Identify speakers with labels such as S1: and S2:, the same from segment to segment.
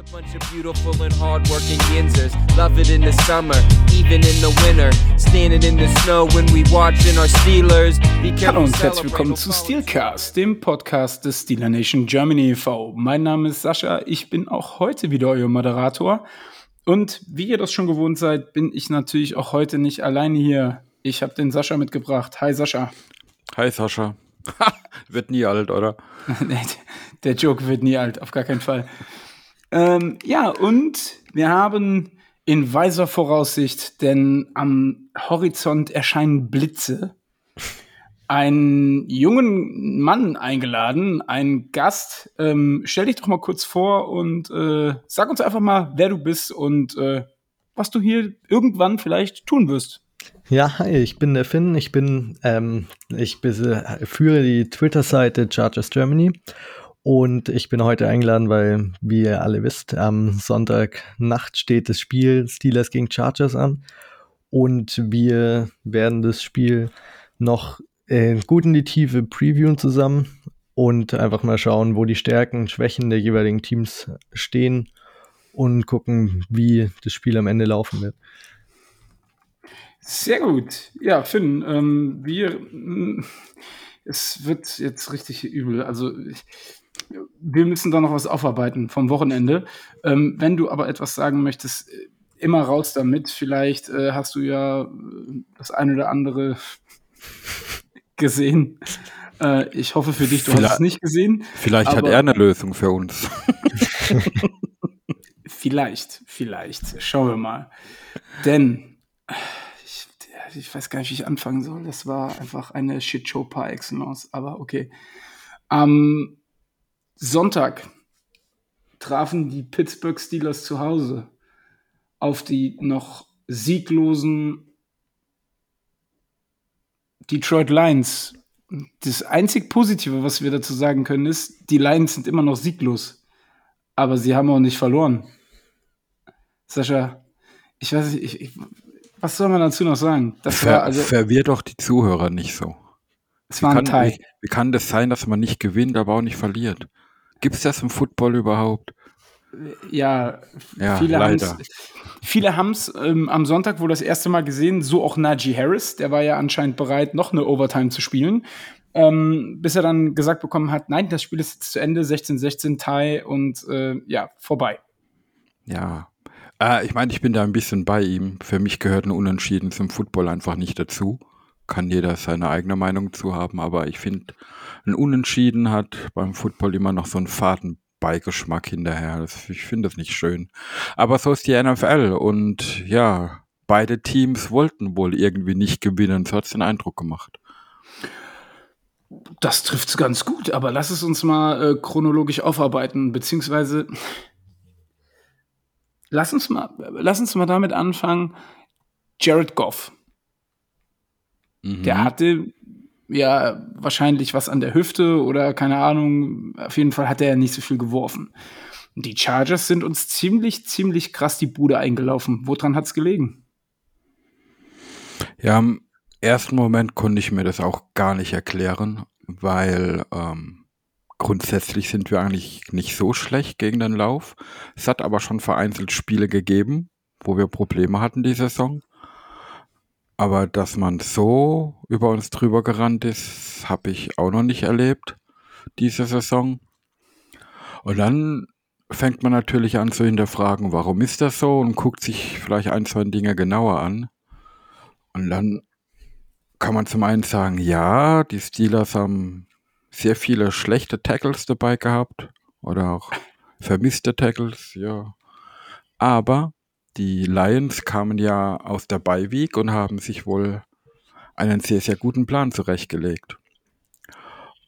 S1: a bunch of beautiful and hardworking Yinzers. Love it in the summer, even in the winter. Standing in the snow when we watching our Steelers.
S2: Hallo und herzlich willkommen zu Steelcast, dem Podcast des Steeler Nation Germany e.V. Mein Name ist Sascha, ich bin auch heute wieder euer Moderator. Und wie ihr das schon gewohnt seid, bin ich natürlich auch heute nicht alleine hier. Ich habe den Sascha mitgebracht. Hi Sascha.
S3: Hi Sascha. Wird nie alt, oder?
S2: Nee, Der Joke wird nie alt, auf gar keinen Fall. Ähm, ja, und wir haben in weiser Voraussicht, denn am Horizont erscheinen Blitze, einen jungen Mann eingeladen, einen Gast. Ähm, stell dich doch mal kurz vor und äh, sag uns einfach mal, wer du bist und äh, was du hier irgendwann vielleicht tun wirst.
S4: Ja, hi, ich bin der Finn. Ich bin, ähm, ich führe die Twitter-Seite Chargers Germany und ich bin heute eingeladen, weil, wie ihr alle wisst, am Sonntagnacht steht das Spiel Steelers gegen Chargers an und wir werden das Spiel noch äh, gut in die Tiefe previewen zusammen und einfach mal schauen, wo die Stärken und Schwächen der jeweiligen Teams stehen und gucken, wie das Spiel am Ende laufen wird.
S2: Sehr gut. Ja, Finn, ähm, wir, es wird jetzt richtig übel. Also, ich, wir müssen da noch was aufarbeiten vom Wochenende. Ähm, wenn du aber etwas sagen möchtest, äh, immer raus damit. Vielleicht äh, hast du ja äh, das eine oder andere gesehen. Äh, ich hoffe für dich, du hast
S3: Vielleicht-
S2: es nicht gesehen.
S3: Vielleicht hat er eine Lösung für uns.
S2: Vielleicht, vielleicht. Schauen wir mal. Denn ich, ich weiß gar nicht, wie ich anfangen soll. Das war einfach eine Shitshow par excellence, aber okay. Am Sonntag trafen die Pittsburgh Steelers zu Hause auf die noch sieglosen Detroit Lions. Das einzig Positive, was wir dazu sagen können, ist, die Lions sind immer noch sieglos. Aber sie haben auch nicht verloren. Sascha, ich weiß nicht, ich, ich, was soll man dazu noch sagen? Das
S3: Ver
S2: also,
S3: verwirr doch die Zuhörer nicht so.
S2: es war ein
S3: wie, wie kann das sein, dass man nicht gewinnt, aber auch nicht verliert? Gibt es das im Football überhaupt?
S2: Ja,
S3: Ja,
S2: viele haben
S3: leider.
S2: viele haben's ähm, am Sonntag wohl das erste Mal gesehen, so auch Najee Harris, der war ja anscheinend bereit, noch eine Overtime zu spielen, ähm, bis er dann gesagt bekommen hat, nein, das Spiel ist jetzt zu Ende, 16-16 Tie und äh, ja, vorbei.
S3: Ja. Äh, ich meine, ich bin da ein bisschen bei ihm. Für mich gehört ein Unentschieden zum Football einfach nicht dazu. Kann jeder seine eigene Meinung zu haben, aber ich finde, ein Unentschieden hat beim Football immer noch so einen faden Beigeschmack hinterher. Ich finde das nicht schön. Aber so ist die NFL und ja, beide Teams wollten wohl irgendwie nicht gewinnen. So hat es den Eindruck gemacht.
S2: Das trifft's ganz gut, aber lass es uns mal äh, chronologisch aufarbeiten, beziehungsweise lass uns mal, lass uns mal damit anfangen. Jared Goff,
S3: Mhm.
S2: der hatte ja wahrscheinlich was an der Hüfte oder keine Ahnung. Auf jeden Fall hat er ja nicht so viel geworfen. Und Die Chargers sind uns ziemlich, ziemlich krass die Bude eingelaufen. Woran hat's gelegen?
S3: Ja, im ersten Moment konnte ich mir das auch gar nicht erklären, weil ähm, grundsätzlich sind wir eigentlich nicht so schlecht gegen den Lauf. Es hat aber schon vereinzelt Spiele gegeben, wo wir Probleme hatten die Saison. Aber dass man so über uns drüber gerannt ist, habe ich auch noch nicht erlebt, diese Saison. Und dann fängt man natürlich an zu hinterfragen, warum ist das so und guckt sich vielleicht ein, zwei Dinge genauer an. Und dann kann man zum einen sagen, ja, die Steelers haben sehr viele schlechte Tackles dabei gehabt oder auch vermisste Tackles, ja. Aber die Lions kamen ja aus der Bye-Week und haben sich wohl einen sehr, sehr guten Plan zurechtgelegt.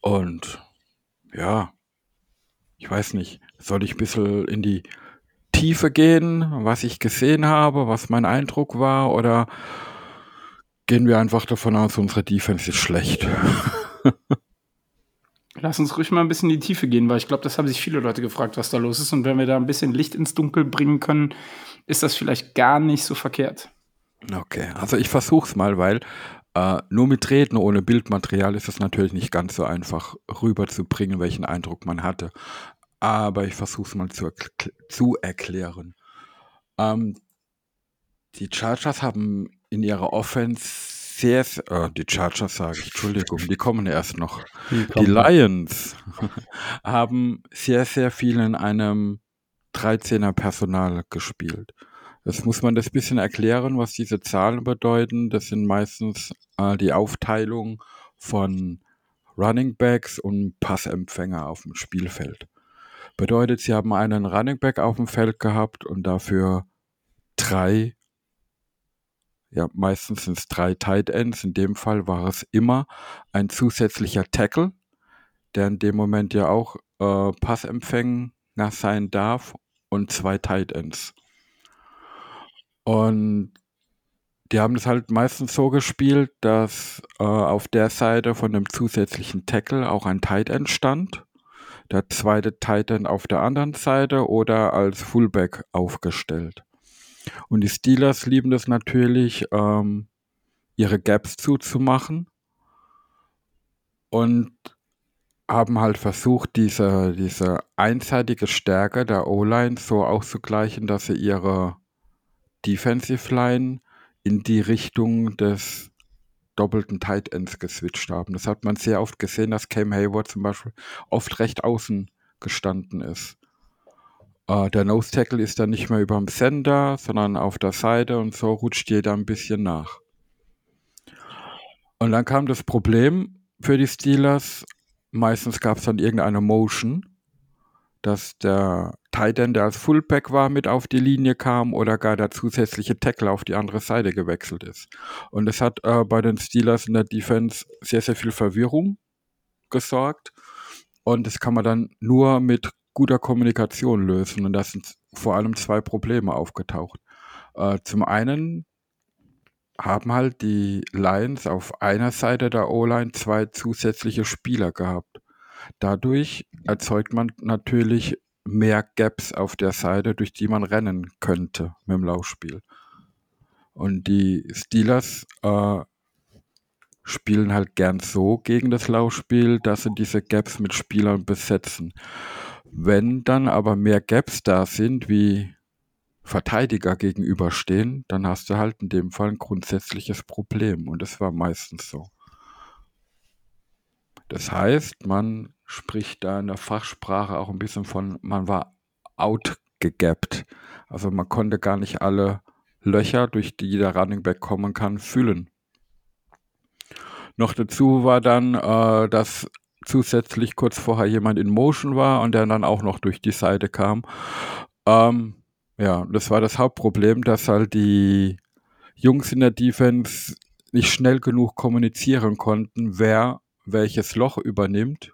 S3: Und ja, ich weiß nicht, soll ich ein bisschen in die Tiefe gehen, was ich gesehen habe, was mein Eindruck war, oder gehen wir einfach davon aus, unsere Defense ist schlecht.
S2: Lass uns ruhig mal ein bisschen in die Tiefe gehen, weil ich glaube, das haben sich viele Leute gefragt, was da los ist. Und wenn wir da ein bisschen Licht ins Dunkel bringen können, ist das vielleicht gar nicht so verkehrt.
S3: Okay, also ich versuch's mal, weil äh, nur mit Reden ohne Bildmaterial ist es natürlich nicht ganz so einfach rüberzubringen, welchen Eindruck man hatte. aber ich versuche es mal zu, zu erklären. Ähm, die Chargers haben in ihrer Offense sehr, äh, die Chargers sage ich, Entschuldigung, die kommen erst noch. Die, die Lions haben sehr, sehr viel in einem 13er Personal gespielt. Das muss man das bisschen erklären, was diese Zahlen bedeuten. Das sind meistens äh, die Aufteilung von Running Backs und Passempfänger auf dem Spielfeld. Bedeutet, sie haben einen Running Back auf dem Feld gehabt und dafür drei, ja, meistens sind es drei Tight Ends. In dem Fall war es immer ein zusätzlicher Tackle, der in dem Moment ja auch äh, Passempfänger sein darf und zwei Tight Ends. Und die haben das halt meistens so gespielt, dass äh, auf der Seite von dem zusätzlichen Tackle auch ein Tight End stand. Der zweite Tight End auf der anderen Seite oder als Fullback aufgestellt. Und die Steelers lieben das natürlich, ähm, ihre Gaps zuzumachen und haben halt versucht, diese, diese einseitige Stärke der O-Line so auszugleichen, dass sie ihre Defensive Line in die Richtung des doppelten Tight Ends geswitcht haben. Das hat man sehr oft gesehen, dass Cam Hayward zum Beispiel oft recht außen gestanden ist. Äh, der Nose Tackle ist dann nicht mehr über dem Sender, sondern auf der Seite und so rutscht jeder ein bisschen nach. Und dann kam das Problem für die Steelers. Meistens gab es dann irgendeine Motion, dass der Tight End, der als Fullback war, mit auf die Linie kam oder gar der zusätzliche Tackle auf die andere Seite gewechselt ist. Und es hat äh, bei den Steelers in der Defense sehr, sehr viel Verwirrung gesorgt. Und das kann man dann nur mit guter Kommunikation lösen. Und da sind vor allem zwei Probleme aufgetaucht. Äh, zum einen haben halt die Lions auf einer Seite der O-Line zwei zusätzliche Spieler gehabt. Dadurch erzeugt man natürlich mehr Gaps auf der Seite, durch die man rennen könnte mit dem Laufspiel. Und die Steelers äh, spielen halt gern so gegen das Laufspiel, dass sie diese Gaps mit Spielern besetzen. Wenn dann aber mehr Gaps da sind, wie Verteidiger gegenüberstehen, dann hast du halt in dem Fall ein grundsätzliches Problem. Und das war meistens so. Das heißt, man spricht da in der Fachsprache auch ein bisschen von, man war outgegappt. Also man konnte gar nicht alle Löcher, durch die der Running Back kommen kann, füllen. Noch dazu war dann, äh, dass zusätzlich kurz vorher jemand in Motion war und der dann auch noch durch die Seite kam. Ähm, ja, das war das Hauptproblem, dass halt die Jungs in der Defense nicht schnell genug kommunizieren konnten, wer welches Loch übernimmt.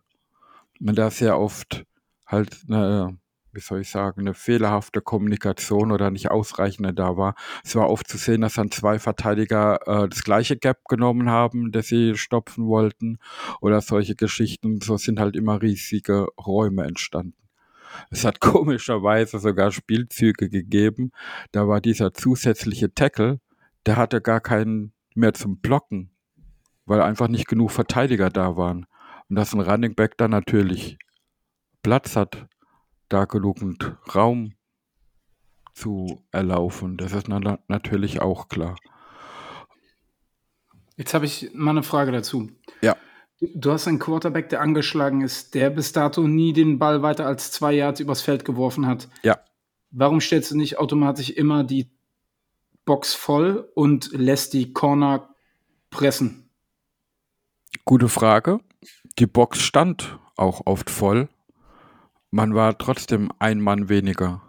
S3: Und da sehr oft halt eine, wie soll ich sagen, eine fehlerhafte Kommunikation oder nicht ausreichende da war. Es war oft zu sehen, dass dann zwei Verteidiger äh, das gleiche Gap genommen haben, das sie stopfen wollten oder solche Geschichten. So sind halt immer riesige Räume entstanden. Es hat komischerweise sogar Spielzüge gegeben. Da war dieser zusätzliche Tackle, der hatte gar keinen mehr zum Blocken weil einfach nicht genug Verteidiger da waren. Und dass ein Running Back dann natürlich Platz hat, da genügend Raum zu erlaufen. Das ist na natürlich auch klar.
S2: Jetzt habe ich mal eine Frage dazu.
S3: Ja.
S2: Du hast einen Quarterback, der angeschlagen ist, der bis dato nie den Ball weiter als zwei Yards übers Feld geworfen hat.
S3: Ja.
S2: Warum stellst du nicht automatisch immer die Box voll und lässt die Corner pressen?
S3: Gute Frage. Die Box stand auch oft voll. Man war trotzdem ein Mann weniger.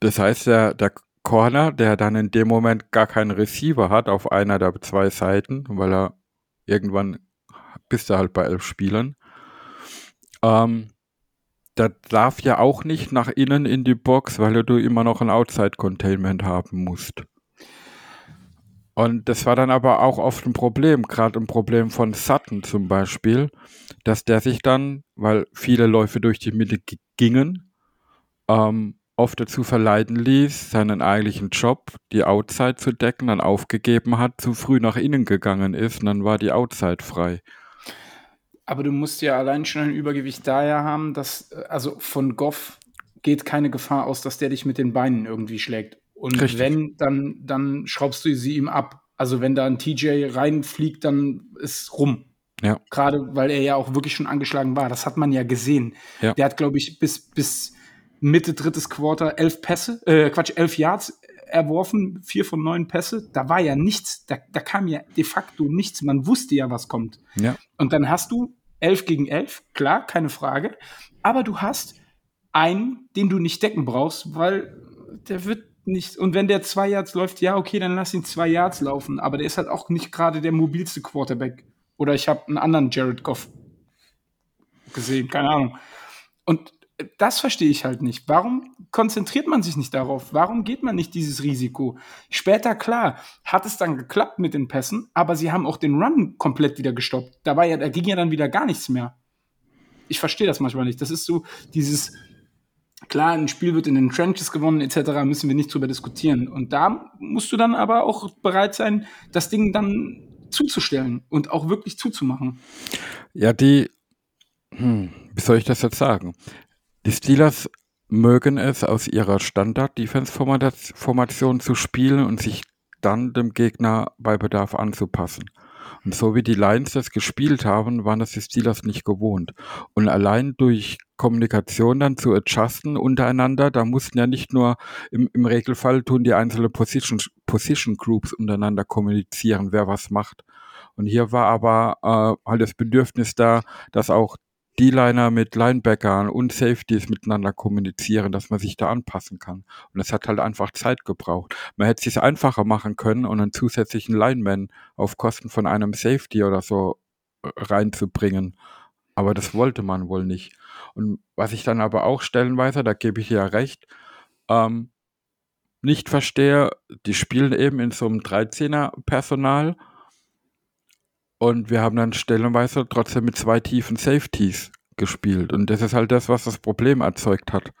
S3: Das heißt, der, der Corner, der dann in dem Moment gar keinen Receiver hat auf einer der zwei Seiten, weil er irgendwann bist du halt bei elf Spielern. Ähm, der darf ja auch nicht nach innen in die Box, weil du immer noch ein Outside-Containment haben musst. Und das war dann aber auch oft ein Problem, gerade ein Problem von Sutton zum Beispiel, dass der sich dann, weil viele Läufe durch die Mitte gingen, ähm, oft dazu verleiten ließ, seinen eigentlichen Job, die Outside zu decken, dann aufgegeben hat, zu früh nach innen gegangen ist und dann war die Outside frei.
S2: Aber du musst ja allein schon ein Übergewicht daher haben, dass, äh, also von Goff geht keine Gefahr aus, dass der dich mit den Beinen irgendwie schlägt. Und
S3: Richtig.
S2: wenn, dann, dann schraubst du sie ihm ab. Also wenn da ein TJ reinfliegt, dann ist rum.
S3: Ja.
S2: Gerade weil er ja auch wirklich schon angeschlagen war. Das hat man ja gesehen.
S3: Ja.
S2: Der hat, glaube ich, bis, bis Mitte drittes Quarter elf Pässe, äh, Quatsch, elf Yards erworfen, vier von neun Pässe. Da war ja nichts, da, da kam ja de facto nichts. Man wusste ja, was kommt.
S3: Ja.
S2: Und dann hast du elf gegen elf, klar, keine Frage. Aber du hast einen, den du nicht decken brauchst, weil der wird nicht. Und wenn der zwei Yards läuft, ja, okay, dann lass ihn zwei Yards laufen. Aber der ist halt auch nicht gerade der mobilste Quarterback. Oder ich habe einen anderen Jared Goff gesehen, keine Ahnung. Und das verstehe ich halt nicht. Warum konzentriert man sich nicht darauf? Warum geht man nicht dieses Risiko? Später, klar, hat es dann geklappt mit den Pässen, aber sie haben auch den Run komplett wieder gestoppt. Da, war ja, da ging ja dann wieder gar nichts mehr. Ich verstehe das manchmal nicht. Das ist so dieses, klar, ein Spiel wird in den Trenches gewonnen, etc., müssen wir nicht drüber diskutieren. Und da musst du dann aber auch bereit sein, das Ding dann zuzustellen und auch wirklich zuzumachen.
S3: Ja, die, hm, wie soll ich das jetzt sagen? Die Steelers mögen es, aus ihrer Standard-Defense-Formation zu spielen und sich dann dem Gegner bei Bedarf anzupassen. Und so wie die Lions das gespielt haben, waren das die Steelers nicht gewohnt. Und allein durch Kommunikation dann zu adjusten untereinander, da mussten ja nicht nur im, im Regelfall tun die einzelnen Position, Position Groups untereinander kommunizieren, wer was macht. Und hier war aber äh, halt das Bedürfnis da, dass auch D-Liner mit Linebackern und Safeties miteinander kommunizieren, dass man sich da anpassen kann. Und das hat halt einfach Zeit gebraucht. Man hätte es sich einfacher machen können und einen zusätzlichen Lineman auf Kosten von einem Safety oder so äh, reinzubringen. Aber das wollte man wohl nicht. Und was ich dann aber auch stellenweise, da gebe ich ja recht, ähm, nicht verstehe, die spielen eben in so einem 13er Personal und wir haben dann stellenweise trotzdem mit zwei tiefen Safeties gespielt. Und das ist halt das, was das Problem erzeugt hat.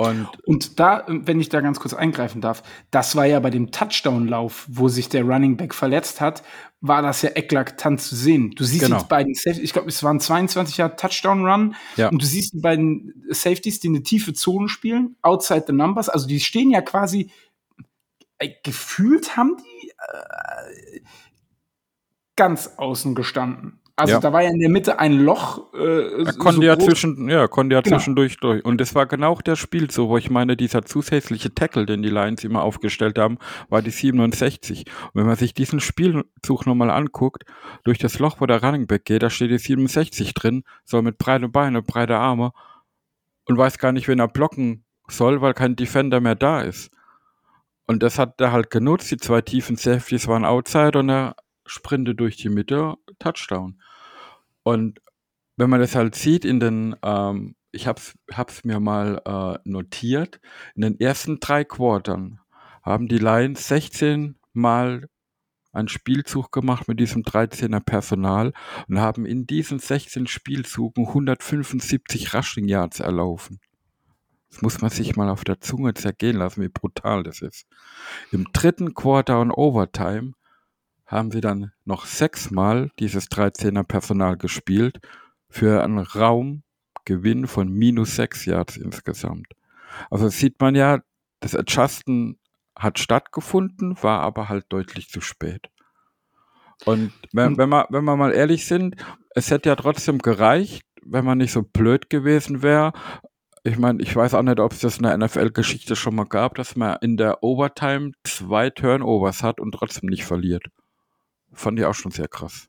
S3: Und,
S2: Und da, wenn ich da ganz kurz eingreifen darf, das war ja bei dem Touchdown-Lauf, wo sich der Running Back verletzt hat, war das ja eklatant zu sehen. Du siehst
S3: Genau.
S2: die beiden Safeties, ich glaube, es waren 22 Jahre Touchdown-Run
S3: Ja.
S2: und du siehst die beiden Safeties, die eine tiefe Zone spielen, outside the numbers, also die stehen ja quasi, äh, gefühlt haben die äh, ganz außen gestanden. Also
S3: Ja.
S2: da war ja in der Mitte ein Loch. Äh,
S3: er konnte
S2: so
S3: ja zwischen, ja, konnte ja
S2: Genau.
S3: zwischendurch durch. Und das war genau auch der Spielzug, wo ich meine, dieser zusätzliche Tackle, den die Lions immer aufgestellt haben, war die 67. Und wenn man sich diesen Spielzug nochmal anguckt, durch das Loch, wo der Running Back geht, da steht die 67 drin, so mit breite Beine, breite Arme und weiß gar nicht, wen er blocken soll, weil kein Defender mehr da ist. Und das hat er halt genutzt. Die zwei tiefen Safeties waren outside und er sprinte durch die Mitte, Touchdown. Und wenn man das halt sieht in den, ähm, ich hab's, hab's mir mal äh, notiert, in den ersten drei Quartern haben die Lions 16 Mal einen Spielzug gemacht mit diesem 13er Personal und haben in diesen 16 Spielzügen 175 Rushing Yards erlaufen. Das muss man sich mal auf der Zunge zergehen lassen, wie brutal das ist. Im dritten Quarter und Overtime haben sie dann noch sechsmal dieses 13er Personal gespielt für einen Raumgewinn von minus sechs Yards insgesamt. Also sieht man ja, das Adjusten hat stattgefunden, war aber halt deutlich zu spät. Und wenn,
S2: Und-
S3: wenn, wir, wenn wir mal ehrlich sind, es hätte ja trotzdem gereicht, wenn man nicht so blöd gewesen wäre. Ich meine, ich weiß auch nicht, ob es das in der NFL-Geschichte schon mal gab, dass man in der Overtime zwei Turnovers hat und trotzdem nicht verliert. Fand ich auch schon sehr krass.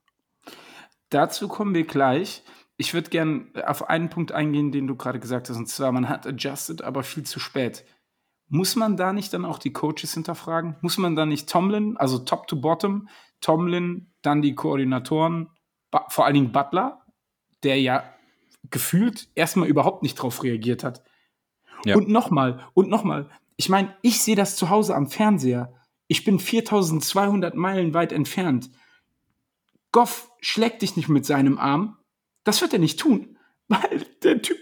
S2: Dazu kommen wir gleich. Ich würde gern auf einen Punkt eingehen, den du gerade gesagt hast, und zwar, man hat adjusted, aber viel zu spät. Muss man da nicht dann auch die Coaches hinterfragen? Muss man da nicht Tomlin, also top to bottom, Tomlin, dann die Koordinatoren, vor allen Dingen Butler, der ja gefühlt erstmal überhaupt nicht drauf reagiert hat.
S3: Ja.
S2: Und nochmal, und nochmal, ich meine, ich sehe das zu Hause am Fernseher. Ich bin 4200 Meilen weit entfernt. Goff schlägt dich nicht mit seinem Arm. Das wird er nicht tun, weil der Typ.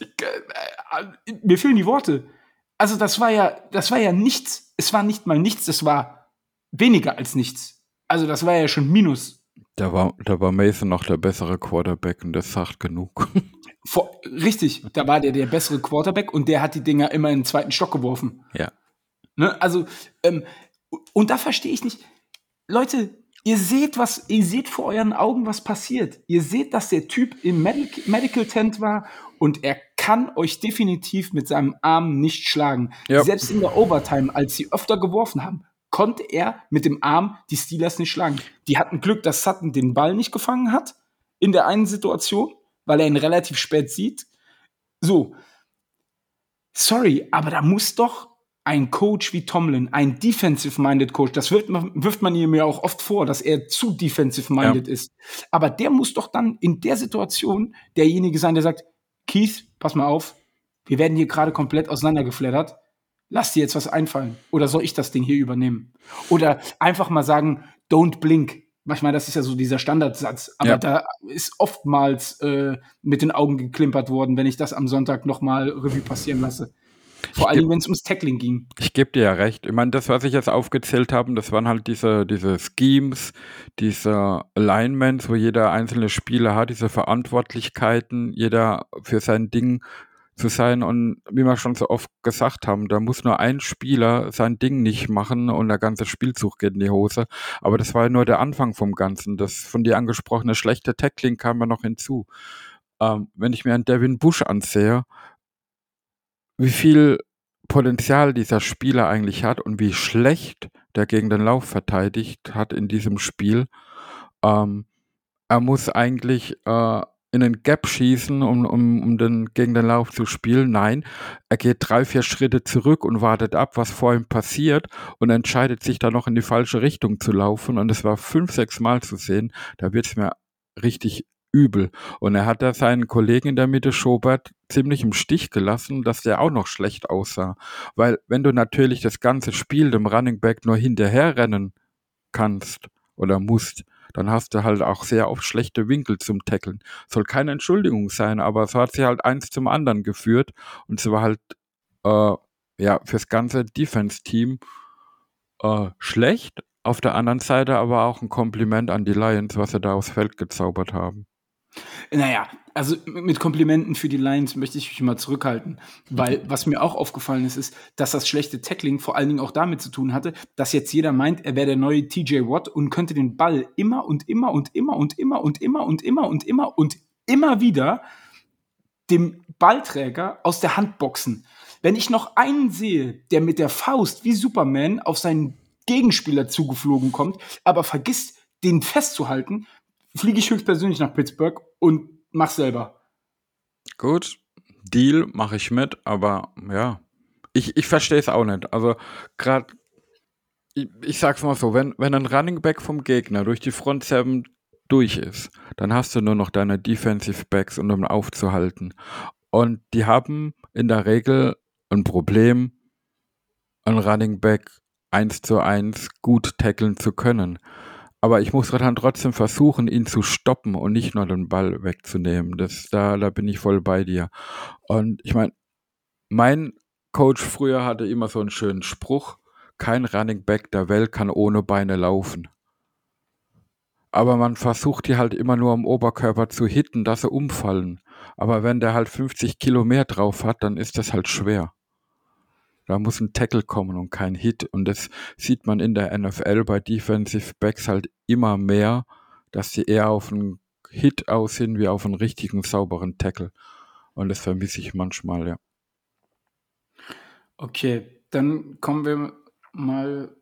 S2: äh, Mir fehlen die Worte. Also das war ja, das war ja nichts. Es war nicht mal nichts. Es war weniger als nichts. Also das war ja schon Minus.
S3: Da war, da war Mason noch der bessere Quarterback und das sagt genug.
S2: Vor, richtig, da war der der bessere Quarterback und der hat die Dinger immer in den zweiten Stock geworfen.
S3: Ja.
S2: Ne? Also, ähm, und da verstehe ich nicht. Leute, ihr seht was, ihr seht vor euren Augen, was passiert. Ihr seht, dass der Typ im Medic Medical Tent war und er kann euch definitiv mit seinem Arm nicht schlagen.
S3: Ja.
S2: Selbst in der Overtime, als sie öfter geworfen haben, konnte er mit dem Arm die Steelers nicht schlagen. Die hatten Glück, dass Sutton den Ball nicht gefangen hat in der einen Situation, weil er ihn relativ spät sieht. So. Sorry, aber da muss doch ein Coach wie Tomlin, ein defensive-minded Coach, das wirft man, wirft man ihm ja auch oft vor, dass er zu defensive-minded
S3: Ja.
S2: ist. Aber der muss doch dann in der Situation derjenige sein, der sagt, Keith, pass mal auf, wir werden hier gerade komplett auseinandergeflattert. Lass dir jetzt was einfallen. Oder soll ich das Ding hier übernehmen? Oder einfach mal sagen, don't blink. Manchmal, das ist ja so dieser Standardsatz, aber
S3: Ja.
S2: da ist oftmals äh, mit den Augen geklimpert worden, wenn ich das am Sonntag nochmal Revue passieren lasse. Vor allem, wenn es ums Tackling ging.
S3: Ich gebe dir ja recht. Ich meine, das, was ich jetzt aufgezählt habe, das waren halt diese, diese Schemes, diese Alignments, wo jeder einzelne Spieler hat, diese Verantwortlichkeiten, jeder für sein Ding zu sein. Und wie wir schon so oft gesagt haben, da muss nur ein Spieler sein Ding nicht machen und der ganze Spielzug geht in die Hose. Aber das war ja nur der Anfang vom Ganzen. Das von dir angesprochene schlechte Tackling kam ja noch hinzu. Ähm, wenn ich mir einen Devin Bush ansehe, wie viel Potenzial dieser Spieler eigentlich hat und wie schlecht der gegen den Lauf verteidigt hat in diesem Spiel. Ähm, er muss eigentlich äh, in den Gap schießen, um, um, um den, gegen den Lauf zu spielen. Nein, er geht drei, vier Schritte zurück und wartet ab, was vor ihm passiert und entscheidet sich dann noch in die falsche Richtung zu laufen. Und es war fünf, sechs Mal zu sehen. Da wird es mir richtig übel. Und er hat da seinen Kollegen in der Mitte, Schobert, ziemlich im Stich gelassen, dass der auch noch schlecht aussah. Weil wenn du natürlich das ganze Spiel dem Running Back nur hinterherrennen kannst oder musst, dann hast du halt auch sehr oft schlechte Winkel zum Tackeln. Soll keine Entschuldigung sein, aber so hat sie halt eins zum anderen geführt und es war halt äh, ja fürs ganze Defense-Team äh, schlecht. Auf der anderen Seite aber auch ein Kompliment an die Lions, was sie da aufs Feld gezaubert haben.
S2: Naja, also mit Komplimenten für die Lions möchte ich mich mal zurückhalten, weil was mir auch aufgefallen ist, ist, dass das schlechte Tackling vor allen Dingen auch damit zu tun hatte, dass jetzt jeder meint, er wäre der neue TJ Watt und könnte den Ball immer und immer und immer und immer und immer und immer und immer und immer wieder dem Ballträger aus der Hand boxen. Wenn ich noch einen sehe, der mit der Faust wie Superman auf seinen Gegenspieler zugeflogen kommt, aber vergisst, den festzuhalten, fliege ich höchstpersönlich nach Pittsburgh und mach selber.
S3: Gut, Deal mache ich mit, aber ja, ich, ich verstehe es auch nicht. Also gerade, ich, ich sag's mal so, wenn, wenn ein Running Back vom Gegner durch die Front 7 durch ist, dann hast du nur noch deine Defensive Backs, um ihn aufzuhalten. Und die haben in der Regel ein Problem, ein Running Back eins zu eins gut tackeln zu können. Aber ich muss dann trotzdem versuchen, ihn zu stoppen und nicht nur den Ball wegzunehmen. Das, da, da bin ich voll bei dir. Und ich meine, mein Coach früher hatte immer so einen schönen Spruch, kein Running Back der Welt kann ohne Beine laufen. Aber man versucht die halt immer nur am Oberkörper zu hitten, dass sie umfallen. Aber wenn der halt 50 Kilo mehr drauf hat, dann ist das halt schwer. Da muss ein Tackle kommen und kein Hit. Und das sieht man in der NFL bei Defensive Backs halt immer mehr, dass sie eher auf einen Hit aussehen wie auf einen richtigen, sauberen Tackle. Und das vermisse ich manchmal, ja.
S2: Okay, dann kommen wir mal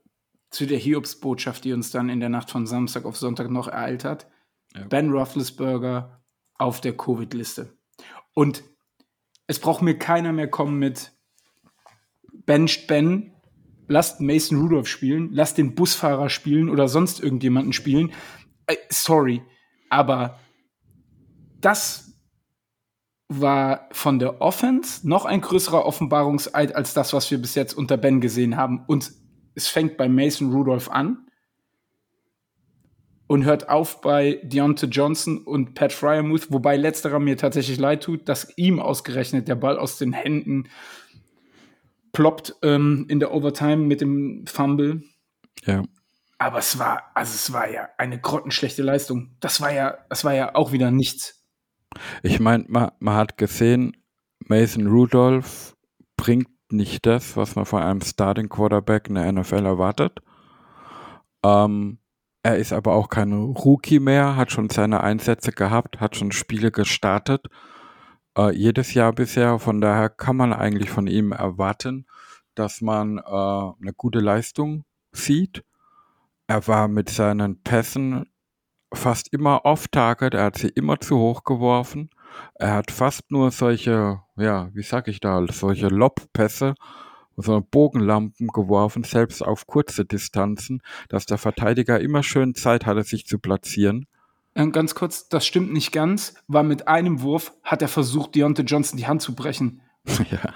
S2: zu der Hiobsbotschaft, die uns dann in der Nacht von Samstag auf Sonntag noch ereilt hat.
S3: Ja.
S2: Ben Roethlisberger auf der Covid-Liste. Und es braucht mir keiner mehr kommen mit bencht Ben, lasst Mason Rudolph spielen, lasst den Busfahrer spielen oder sonst irgendjemanden spielen. Äh, sorry, aber das war von der Offense noch ein größerer Offenbarungseid als das, was wir bis jetzt unter Ben gesehen haben. Und es fängt bei Mason Rudolph an und hört auf bei Deontay Johnson und Pat Fryermuth, wobei letzterer mir tatsächlich leid tut, dass ihm ausgerechnet der Ball aus den Händen ploppt ähm, in der Overtime mit dem Fumble.
S3: Ja.
S2: Aber es war, also es war ja eine grottenschlechte Leistung. Das war ja, das war ja auch wieder nichts.
S3: Ich meine, man, man hat gesehen, Mason Rudolph bringt nicht das, was man von einem Starting Quarterback in der NFL erwartet. Ähm, er ist aber auch kein Rookie mehr, hat schon seine Einsätze gehabt, hat schon Spiele gestartet. Äh, jedes Jahr bisher. Von daher kann man eigentlich von ihm erwarten, dass man äh, eine gute Leistung sieht. Er war mit seinen Pässen fast immer off-target, er hat sie immer zu hoch geworfen. Er hat fast nur solche, ja, wie sag ich da, solche Lobpässe, so Bogenlampen geworfen, selbst auf kurze Distanzen, dass der Verteidiger immer schön Zeit hatte, sich zu platzieren.
S2: Ähm, ganz kurz, das stimmt nicht ganz, weil mit einem Wurf hat er versucht, Deontay Johnson die Hand zu brechen.
S3: ja.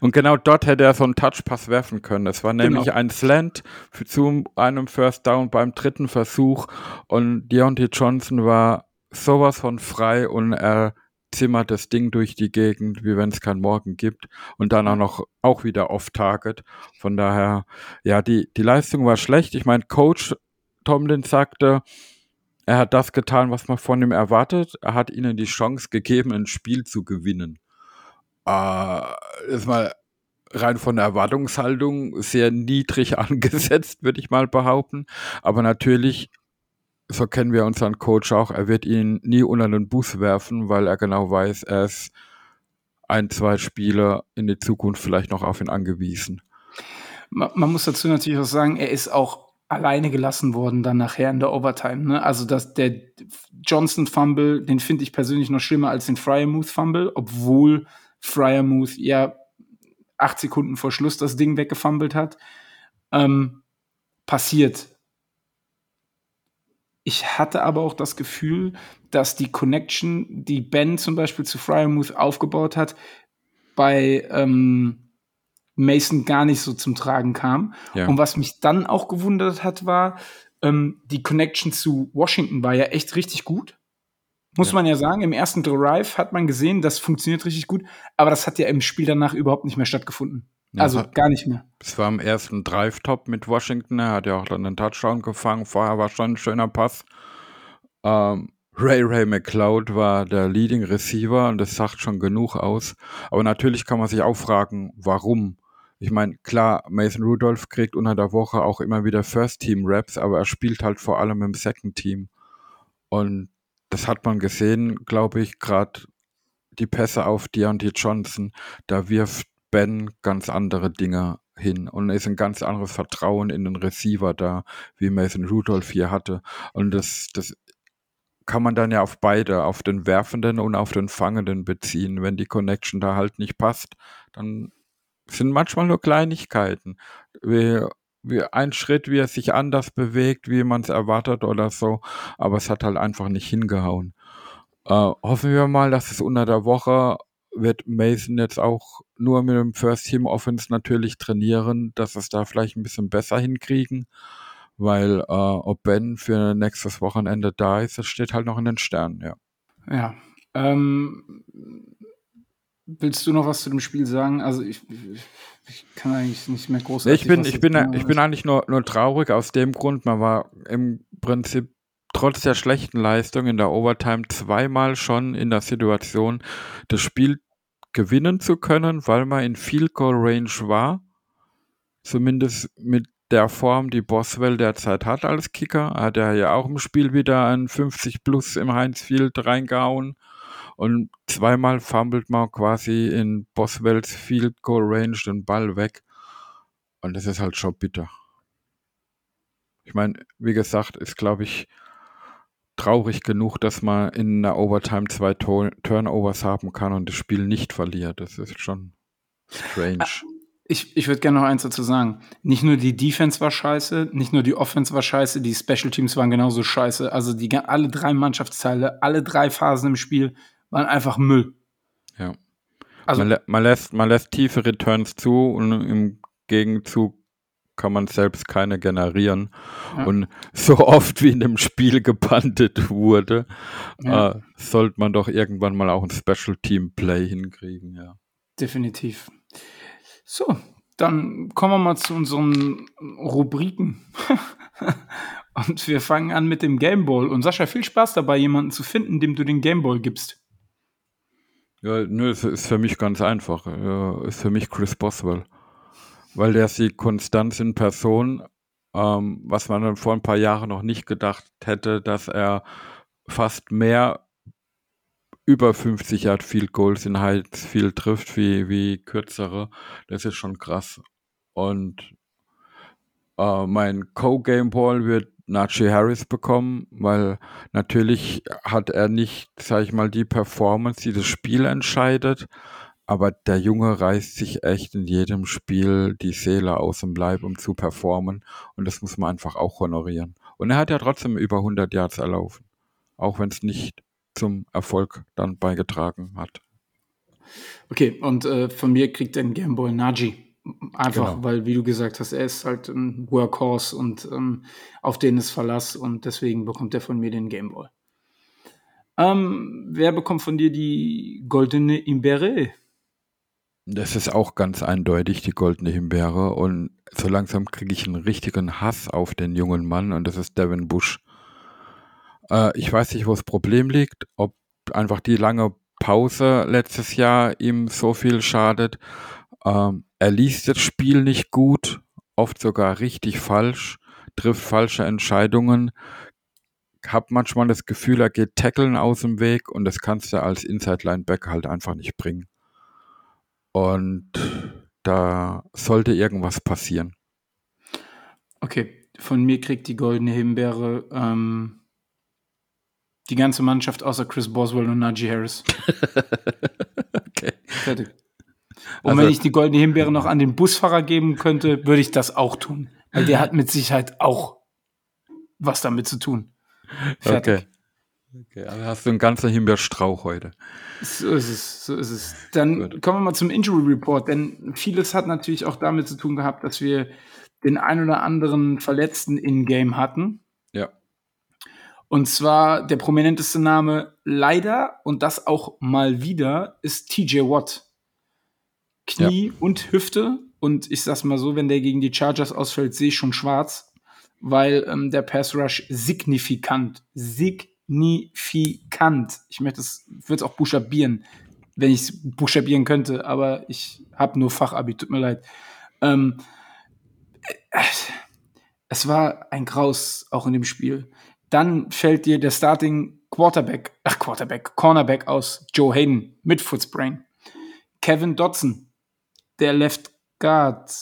S3: Und genau dort hätte er so einen Touchpass werfen können. Es war nämlich genau. ein Slant für, zu einem First Down beim dritten Versuch und Deontay Johnson war sowas von frei und er zimmert das Ding durch die Gegend, wie wenn es kein Morgen gibt und dann auch noch auch wieder off-target. Von daher, ja, die, die Leistung war schlecht. Ich meine, Coach Tomlin sagte, er hat das getan, was man von ihm erwartet. Er hat ihnen die Chance gegeben, ein Spiel zu gewinnen äh, ist mal rein von der Erwartungshaltung sehr niedrig angesetzt, würde ich mal behaupten. Aber natürlich, so kennen wir unseren Coach auch, er wird ihn nie unter den Bus werfen, weil er genau weiß, er ist ein, zwei Spiele in die Zukunft vielleicht noch auf ihn angewiesen.
S2: Man, man muss dazu natürlich auch sagen, er ist auch alleine gelassen worden dann nachher in der Overtime. Ne? Also dass der Johnson Fumble, den finde ich persönlich noch schlimmer als den Fryermuth Fumble, obwohl Fryermuth ja acht Sekunden vor Schluss das Ding weggefummelt hat. Ähm, passiert. Ich hatte aber auch das Gefühl, dass die Connection, die Ben zum Beispiel zu Fryermuth aufgebaut hat, bei ähm, Mason gar nicht so zum Tragen kam. Ja. Und was mich dann auch gewundert hat, war, ähm, die Connection zu Washington war ja echt richtig gut. Muss ja. man ja sagen, im ersten Drive hat man gesehen, das funktioniert richtig gut, aber das hat ja im Spiel danach überhaupt nicht mehr stattgefunden. Ja, also hat, gar nicht mehr.
S3: Es war im ersten Drive-Top mit Washington, er hat ja auch dann einen Touchdown gefangen, vorher war schon ein schöner Pass. Ähm, Ray Ray McLeod war der Leading Receiver und das sagt schon genug aus. Aber natürlich kann man sich auch fragen, warum. Ich meine, klar, Mason Rudolph kriegt unter der Woche auch immer wieder First-Team-Raps, aber er spielt halt vor allem im Second-Team. Und das hat man gesehen, glaube ich, gerade die Pässe auf Deontay Johnson, da wirft Ben ganz andere Dinge hin und ist ein ganz anderes Vertrauen in den Receiver da, wie Mason Rudolph hier hatte. Und das, das kann man dann ja auf beide, auf den Werfenden und auf den Fangenden beziehen. Wenn die Connection da halt nicht passt, dann sind manchmal nur Kleinigkeiten. Wir wie ein Schritt, wie er sich anders bewegt, wie man es erwartet oder so, aber es hat halt einfach nicht hingehauen. Äh, hoffen wir mal, dass es unter der Woche wird Mason jetzt auch nur mit dem First Team Offense natürlich trainieren, dass es da vielleicht ein bisschen besser hinkriegen, weil äh, ob Ben für nächstes Wochenende da ist, das steht halt noch in den Sternen, ja.
S2: Ja. Ähm, willst du noch was zu dem Spiel sagen? Also ich, ich kann eigentlich nicht mehr großartig.
S3: Ich bin, ich bin, ich bin eigentlich nur, nur traurig aus dem Grund. Man war im Prinzip trotz der schlechten Leistung in der Overtime zweimal schon in der Situation, das Spiel gewinnen zu können, weil man in Field Goal Range war. Zumindest mit der Form, die Boswell derzeit hat als Kicker. Hat er ja auch im Spiel wieder ein 50 plus im Heinz Field reingehauen. Und zweimal fummelt man quasi in Boswells Field Goal Range den Ball weg. Und das ist halt schon bitter. Ich meine, wie gesagt, ist glaube ich traurig genug, dass man in der Overtime zwei Turnovers haben kann und das Spiel nicht verliert. Das ist schon strange. Ah,
S2: ich, ich würde gerne noch eins dazu sagen. Nicht nur die Defense war scheiße, nicht nur die Offense war scheiße, die Special Teams waren genauso scheiße. Also die, alle drei Mannschaftsteile, alle drei Phasen im Spiel waren einfach Müll.
S3: Ja. Also, man, man, lässt, man lässt tiefe Returns zu und im Gegenzug kann man selbst keine generieren. Ja. Und so oft wie in dem Spiel gepantet wurde, ja. äh, sollte man doch irgendwann mal auch ein Special Team Play hinkriegen, ja.
S2: Definitiv. So, dann kommen wir mal zu unseren Rubriken. Und wir fangen an mit dem Gameball. Und Sascha, viel Spaß dabei, jemanden zu finden, dem du den Gameball gibst.
S3: Ja, nö, es ist für mich ganz einfach. Ja, ist für mich Chris Boswell. Weil der ist die Konstanz in Person, ähm, was man dann vor ein paar Jahren noch nicht gedacht hätte, dass er fast mehr über 50 Yard Field Goals in Highfield trifft wie, wie kürzere. Das ist schon krass. Und äh, mein Co-Game Ball wird Najee Harris bekommen, weil natürlich hat er nicht, sag ich mal, die Performance, die das Spiel entscheidet, aber der Junge reißt sich echt in jedem Spiel die Seele aus dem Leib, um zu performen und das muss man einfach auch honorieren. Und er hat ja trotzdem über 100 Yards erlaufen, auch wenn es nicht zum Erfolg dann beigetragen hat.
S2: Okay, und äh, von mir kriegt den Gameboy Najee. Einfach, genau. weil, wie du gesagt hast, er ist halt ein Workhorse und ähm, auf den ist Verlass und deswegen bekommt er von mir den Gameboy. Ähm, wer bekommt von dir die goldene Himbeere?
S3: Das ist auch ganz eindeutig die goldene Himbeere und so langsam kriege ich einen richtigen Hass auf den jungen Mann und das ist Devin Bush. Äh, ich weiß nicht, wo das Problem liegt, ob einfach die lange Pause letztes Jahr ihm so viel schadet. Ähm, er liest das Spiel nicht gut, oft sogar richtig falsch, trifft falsche Entscheidungen, hab manchmal das Gefühl, er geht tackeln aus dem Weg und das kannst du als Inside Linebacker halt einfach nicht bringen. Und da sollte irgendwas passieren.
S2: Okay, von mir kriegt die goldene Himbeere ähm, die ganze Mannschaft außer Chris Boswell und Najee Harris. okay. Fertig. Und also, wenn ich die goldene Himbeere noch an den Busfahrer geben könnte, würde ich das auch tun. Weil der hat mit Sicherheit auch was damit zu tun.
S3: Fertig. Okay. Okay, also hast du einen ganzen Himbeerstrauch heute.
S2: So ist es, so ist es. Dann Gut. kommen wir mal zum Injury Report, denn vieles hat natürlich auch damit zu tun gehabt, dass wir den ein oder anderen Verletzten in Game hatten.
S3: Ja.
S2: Und zwar der prominenteste Name leider und das auch mal wieder ist TJ Watt. Knie ja. und Hüfte. Und ich sag's mal so, wenn der gegen die Chargers ausfällt, sehe ich schon schwarz, weil ähm, der Pass Rush signifikant, signifikant, ich möchte es, würde es auch buchstabieren, wenn ich es buchstabieren könnte, aber ich habe nur Fachabi, tut mir leid. Ähm, äh, es war ein Graus auch in dem Spiel. Dann fällt dir der Starting Quarterback, ach Quarterback, Cornerback aus, Joe Hayden mit Footsprain. Kevin Dodson, der Left Guard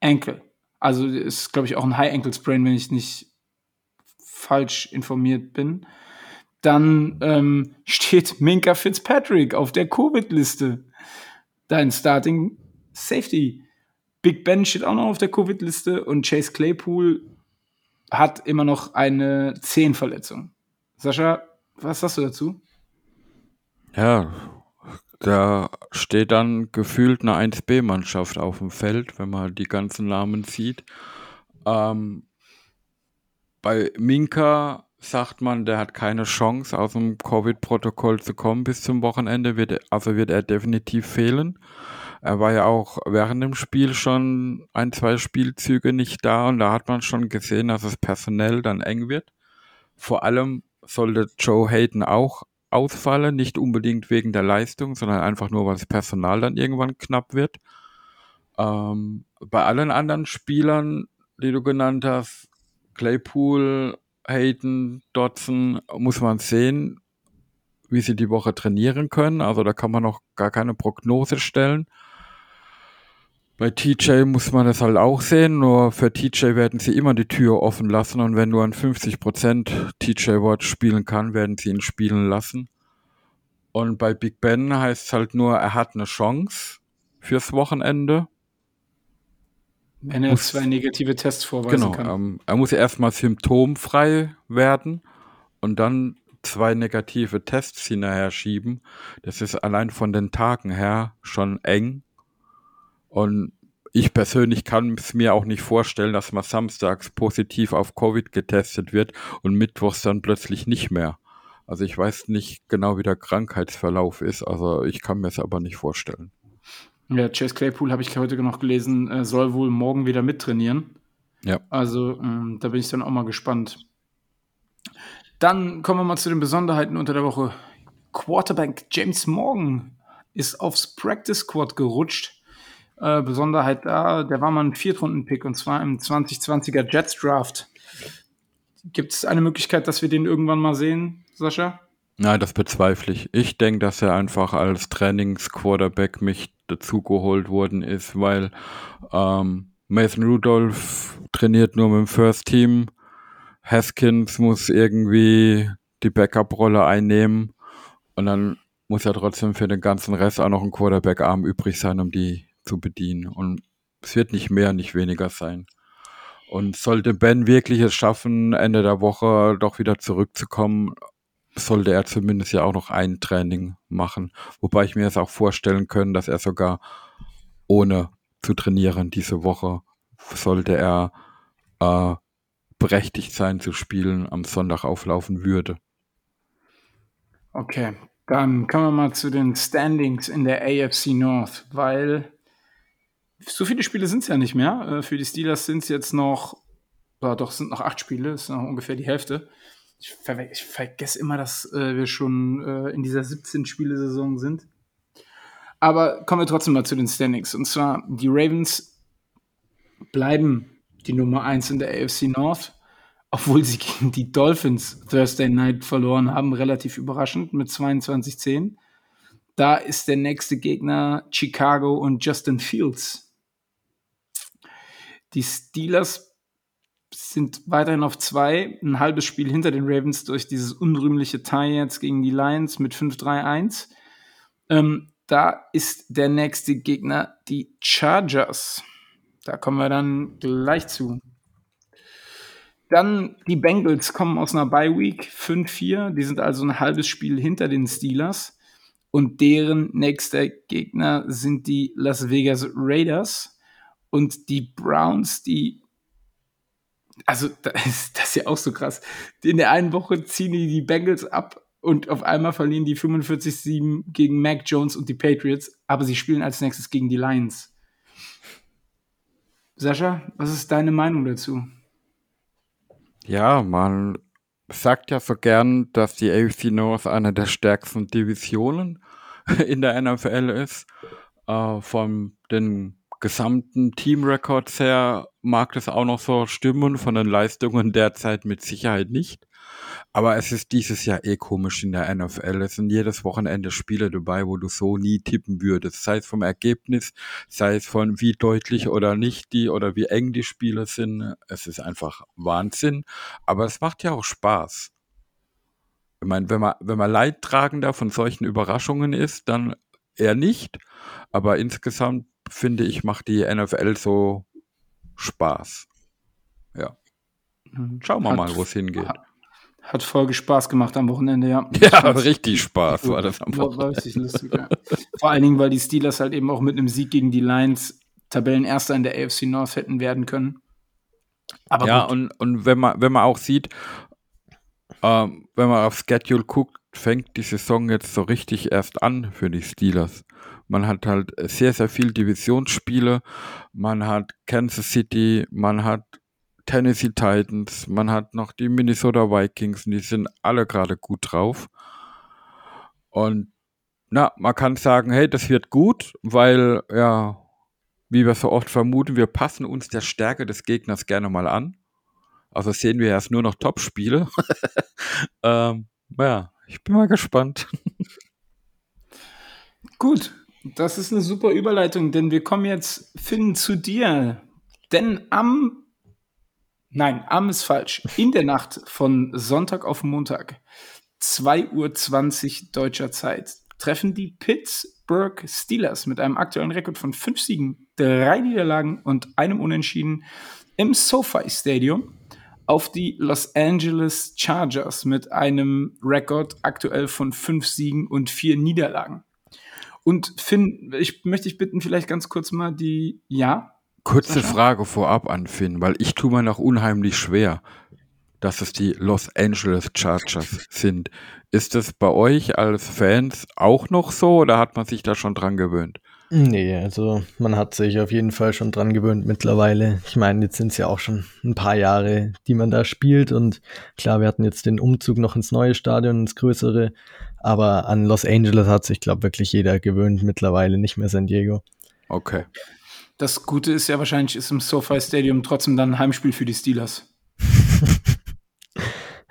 S2: Ankle. Also ist, glaube ich, auch ein High Ankle Sprain, wenn ich nicht falsch informiert bin. Dann ähm, steht Minka Fitzpatrick auf der Covid-Liste. Dein Starting Safety. Big Ben steht auch noch auf der Covid-Liste und Chase Claypool hat immer noch eine Zehenverletzung. Sascha, was sagst du dazu?
S3: Ja, da steht dann gefühlt eine 1B-Mannschaft auf dem Feld, wenn man die ganzen Namen sieht. Ähm, bei Minka sagt man, der hat keine Chance, aus dem Covid-Protokoll zu kommen bis zum Wochenende, wird, also wird er definitiv fehlen. Er war ja auch während dem Spiel schon ein, zwei Spielzüge nicht da und da hat man schon gesehen, dass es personell dann eng wird. Vor allem sollte Joe Hayden auch ausfalle, nicht unbedingt wegen der Leistung, sondern einfach nur, weil das Personal dann irgendwann knapp wird. Ähm, bei allen anderen Spielern, die du genannt hast, Claypool, Hayden, Dodson, muss man sehen, wie sie die Woche trainieren können. Also da kann man noch gar keine Prognose stellen. Bei TJ muss man das halt auch sehen, nur für TJ werden sie immer die Tür offen lassen und wenn nur ein 50% TJ Watt spielen kann, werden sie ihn spielen lassen. Und bei Big Ben heißt es halt nur, er hat eine Chance fürs Wochenende.
S2: Wenn er muss, zwei negative Tests vorweisen genau, kann.
S3: Ähm, er muss erstmal symptomfrei werden und dann zwei negative Tests hinterher schieben. Das ist allein von den Tagen her schon eng. Und ich persönlich kann es mir auch nicht vorstellen, dass man samstags positiv auf Covid getestet wird und mittwochs dann plötzlich nicht mehr. Also ich weiß nicht genau, wie der Krankheitsverlauf ist, also ich kann mir es aber nicht vorstellen.
S2: Ja, Chase Claypool habe ich heute noch gelesen, soll wohl morgen wieder mittrainieren.
S3: Ja.
S2: Also ähm, da bin ich dann auch mal gespannt. Dann kommen wir mal zu den Besonderheiten unter der Woche. Quarterback James Morgan ist aufs Practice Squad gerutscht. Äh, Besonderheit da, der war mal ein Viertrunden-Pick und zwar im 2020er Jets Draft. Gibt es eine Möglichkeit, dass wir den irgendwann mal sehen, Sascha?
S3: Nein, das bezweifle ich. Ich denke, dass er einfach als Trainingsquarterback mich dazugeholt worden ist, weil ähm, Mason Rudolph trainiert nur mit dem First Team. Haskins muss irgendwie die Backup-Rolle einnehmen und dann muss ja trotzdem für den ganzen Rest auch noch ein Quarterback-Arm übrig sein, um die zu bedienen. Und es wird nicht mehr, nicht weniger sein. Und sollte Ben wirklich es schaffen, Ende der Woche doch wieder zurückzukommen, sollte er zumindest ja auch noch ein Training machen. Wobei ich mir es auch vorstellen können, dass er sogar ohne zu trainieren diese Woche sollte er äh, berechtigt sein zu spielen, am Sonntag auflaufen würde.
S2: Okay, dann kommen wir mal zu den Standings in der AFC North, weil so viele Spiele sind es ja nicht mehr. Äh, für die Steelers sind es jetzt noch, ja, doch, sind noch acht Spiele, ist noch ungefähr die Hälfte. Ich, ver ich vergesse immer, dass äh, wir schon äh, in dieser 17-Spiele-Saison sind. Aber kommen wir trotzdem mal zu den Standings. Und zwar, die Ravens bleiben die Nummer 1 in der AFC North, obwohl sie gegen die Dolphins Thursday Night verloren haben, relativ überraschend mit 22-10. Da ist der nächste Gegner Chicago und Justin Fields. Die Steelers sind weiterhin auf zwei, ein halbes Spiel hinter den Ravens durch dieses unrühmliche Tie jetzt gegen die Lions mit 5-3-1. Ähm, da ist der nächste Gegner die Chargers. Da kommen wir dann gleich zu. Dann die Bengals kommen aus einer Bye Week 5-4. Die sind also ein halbes Spiel hinter den Steelers. Und deren nächster Gegner sind die Las Vegas Raiders. Und die Browns, die also das ist, das ist ja auch so krass. In der einen Woche ziehen die die Bengals ab und auf einmal verlieren die 45-7 gegen Mac Jones und die Patriots, aber sie spielen als nächstes gegen die Lions. Sascha, was ist deine Meinung dazu?
S3: Ja, man sagt ja so gern, dass die AFC North eine der stärksten Divisionen in der NFL ist. Äh, von den gesamten Teamrecords her mag das auch noch so stimmen, von den Leistungen derzeit mit Sicherheit nicht. Aber es ist dieses Jahr eh komisch in der NFL. Es sind jedes Wochenende Spiele dabei, wo du so nie tippen würdest. Sei es vom Ergebnis, sei es von wie deutlich oder nicht die oder wie eng die Spiele sind. Es ist einfach Wahnsinn. Aber es macht ja auch Spaß. Ich meine, wenn man, wenn man Leidtragender von solchen Überraschungen ist, dann eher nicht. Aber insgesamt finde ich, macht die NFL so Spaß. Ja. Schauen wir mal, wo es hingeht.
S2: Hat Folge Spaß gemacht am Wochenende, ja.
S3: Ja, richtig Spaß war das am
S2: War
S3: Wochenende.
S2: richtig lustig, ja. Vor allen Dingen, weil die Steelers halt eben auch mit einem Sieg gegen die Lions Tabellenerster in der AFC North hätten werden können. Aber
S3: Ja,
S2: gut.
S3: und, und wenn man, wenn man auch sieht, ähm, wenn man auf Schedule guckt, fängt die Saison jetzt so richtig erst an für die Steelers. Man hat halt sehr, sehr viel Divisionsspiele. Man hat Kansas City, man hat Tennessee Titans, man hat noch die Minnesota Vikings und die sind alle gerade gut drauf. Und na, man kann sagen, hey, das wird gut, weil ja, wie wir so oft vermuten, wir passen uns der Stärke des Gegners gerne mal an. Also sehen wir erst nur noch Top-Spiele. ähm, ja, ich bin mal gespannt.
S2: Gut, das ist eine super Überleitung, denn wir kommen jetzt, Finn, zu dir. Denn am, nein, am ist falsch, in der Nacht von Sonntag auf Montag, 2.20 Uhr deutscher Zeit, treffen die Pittsburgh Steelers mit einem aktuellen Rekord von fünf Siegen, drei Niederlagen und einem Unentschieden im SoFi Stadium auf die Los Angeles Chargers mit einem Rekord aktuell von fünf Siegen und vier Niederlagen. Und Finn, ich möchte dich bitten, vielleicht ganz kurz mal die, ja,
S3: Kurze
S2: Sascha?
S3: Frage vorab an Finn, weil ich tue mir noch unheimlich schwer, dass es die Los Angeles Chargers sind. Ist es bei euch als Fans auch noch so oder hat man sich da schon dran gewöhnt?
S4: Nee, also man hat sich auf jeden Fall schon dran gewöhnt mittlerweile. Ich meine, jetzt sind es ja auch schon ein paar Jahre, die man da spielt. Und klar, wir hatten jetzt den Umzug noch ins neue Stadion, ins größere. Aber an Los Angeles hat sich, glaube wirklich jeder gewöhnt mittlerweile, nicht mehr San Diego.
S3: Okay.
S2: Das Gute ist ja wahrscheinlich, ist im SoFi Stadium trotzdem dann ein Heimspiel für die Steelers.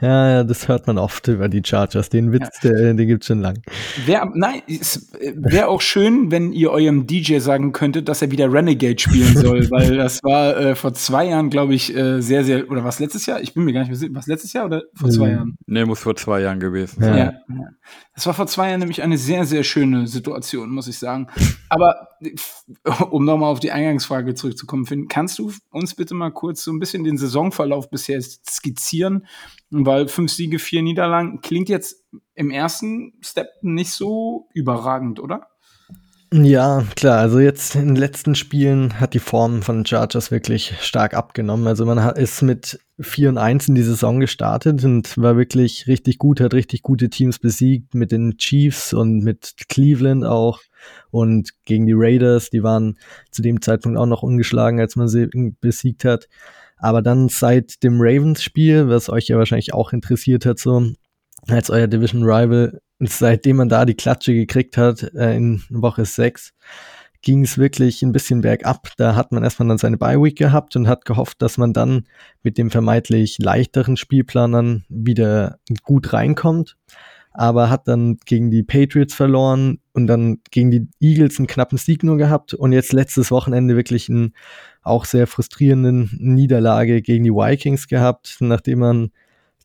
S4: Ja, das hört man oft über die Chargers. Den Witz, ja. der, den gibt's schon lang.
S2: Wär, nein, es wäre auch schön, wenn ihr eurem DJ sagen könntet, dass er wieder Renegade spielen soll, weil das war äh, vor zwei Jahren, glaube ich, äh, sehr, sehr, oder was letztes Jahr? Ich bin mir gar nicht mehr sicher, was letztes Jahr oder vor zwei mhm. Jahren?
S3: Nee, muss vor zwei Jahren gewesen sein.
S2: Ja. ja. Das war vor zwei Jahren nämlich eine sehr, sehr schöne Situation, muss ich sagen. Aber um nochmal auf die Eingangsfrage zurückzukommen, Finn, kannst du uns bitte mal kurz so ein bisschen den Saisonverlauf bisher skizzieren? Weil fünf Siege, vier Niederlagen klingt jetzt im ersten Step nicht so überragend, oder?
S4: Ja, klar. Also jetzt in den letzten Spielen hat die Form von Chargers wirklich stark abgenommen. Also man ist mit 4 und 1 in die Saison gestartet und war wirklich richtig gut, hat richtig gute Teams besiegt mit den Chiefs und mit Cleveland auch und gegen die Raiders. Die waren zu dem Zeitpunkt auch noch ungeschlagen, als man sie besiegt hat. Aber dann seit dem Ravens-Spiel, was euch ja wahrscheinlich auch interessiert hat, so als euer Division Rival, seitdem man da die Klatsche gekriegt hat äh, in Woche 6, ging es wirklich ein bisschen bergab. Da hat man erstmal dann seine Bye-Week gehabt und hat gehofft, dass man dann mit dem vermeintlich leichteren Spielplanern wieder gut reinkommt. Aber hat dann gegen die Patriots verloren und dann gegen die Eagles einen knappen Sieg nur gehabt und jetzt letztes Wochenende wirklich einen auch sehr frustrierenden Niederlage gegen die Vikings gehabt, nachdem man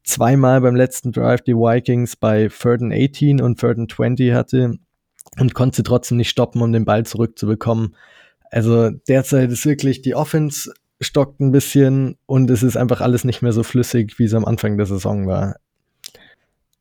S4: zweimal beim letzten Drive die Vikings bei Third and 18 und Third and 20 hatte und konnte sie trotzdem nicht stoppen, um den Ball zurückzubekommen. Also derzeit ist wirklich die Offense stockt ein bisschen und es ist einfach alles nicht mehr so flüssig, wie es am Anfang der Saison war.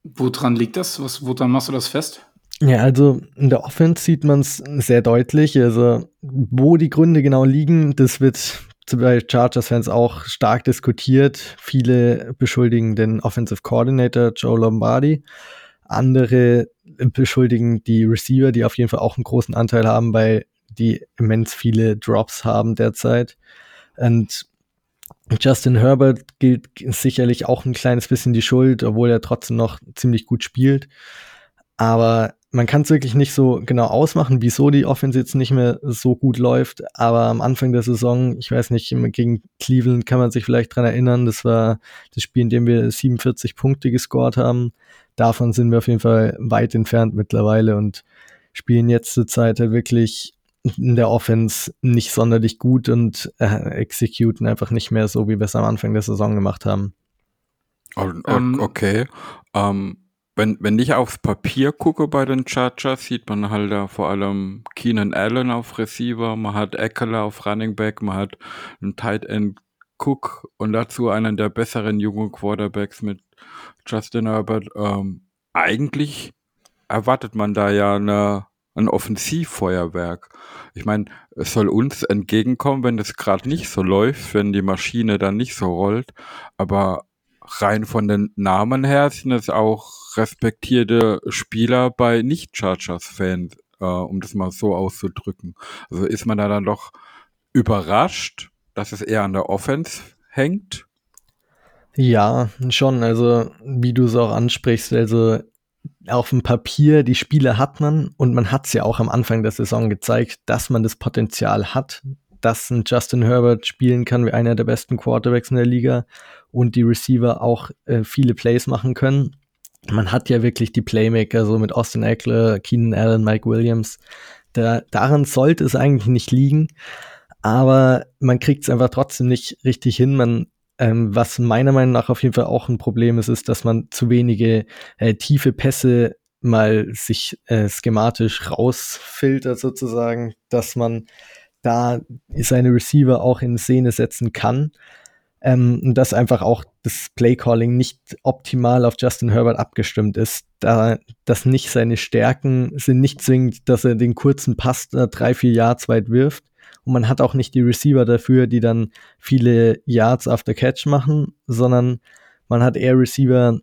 S2: Woran liegt das? Was, woran machst du das fest?
S4: Ja, also in der Offense sieht man es sehr deutlich. Also wo die Gründe genau liegen, das wird bei Chargers-Fans auch stark diskutiert. Viele beschuldigen den Offensive Coordinator Joe Lombardi. Andere beschuldigen die Receiver, die auf jeden Fall auch einen großen Anteil haben, weil die immens viele Drops haben derzeit. Und Justin Herbert gilt sicherlich auch ein kleines bisschen die Schuld, obwohl er trotzdem noch ziemlich gut spielt. Aber man kann es wirklich nicht so genau ausmachen, wieso die Offense jetzt nicht mehr so gut läuft. Aber am Anfang der Saison, ich weiß nicht, gegen Cleveland kann man sich vielleicht dran erinnern, das war das Spiel, in dem wir 47 Punkte gescored haben. Davon sind wir auf jeden Fall weit entfernt mittlerweile und spielen jetzt zur Zeit halt wirklich in der Offense nicht sonderlich gut und äh, executen einfach nicht mehr so, wie wir es am Anfang der Saison gemacht haben.
S3: Ähm, okay. Ähm, wenn, wenn ich aufs Papier gucke bei den Chargers, sieht man halt da vor allem Keenan Allen auf Receiver, man hat Eckler auf Running Back, man hat einen Tight End Cook und dazu einen der besseren jungen Quarterbacks mit Justin Herbert. Ähm, eigentlich erwartet man da ja eine, ein Offensivfeuerwerk. Ich meine, es soll uns entgegenkommen, wenn es gerade nicht so läuft, wenn die Maschine dann nicht so rollt. Aber rein von den Namen her sind es auch respektierte Spieler bei Nicht-Chargers-Fans, äh, um das mal so auszudrücken. Also ist man da dann doch überrascht, dass es eher an der Offense hängt?
S4: Ja, schon. Also, wie du es auch ansprichst, also auf dem Papier, die Spiele hat man und man hat es ja auch am Anfang der Saison gezeigt, dass man das Potenzial hat, dass ein Justin Herbert spielen kann wie einer der besten Quarterbacks in der Liga und die Receiver auch äh, viele Plays machen können. Man hat ja wirklich die Playmaker, so mit Austin Eckler, Keenan Allen, Mike Williams. Da, daran sollte es eigentlich nicht liegen, aber man kriegt es einfach trotzdem nicht richtig hin. Man ähm, was meiner Meinung nach auf jeden Fall auch ein Problem ist, ist, dass man zu wenige äh, tiefe Pässe mal sich äh, schematisch rausfiltert sozusagen, dass man da seine Receiver auch in Szene setzen kann. Ähm, dass einfach auch das Playcalling nicht optimal auf Justin Herbert abgestimmt ist. Da das nicht seine Stärken sind nicht zwingend, dass er den kurzen Pass drei, vier Yards weit wirft. Und man hat auch nicht die Receiver dafür, die dann viele Yards after Catch machen, sondern man hat eher Receiver,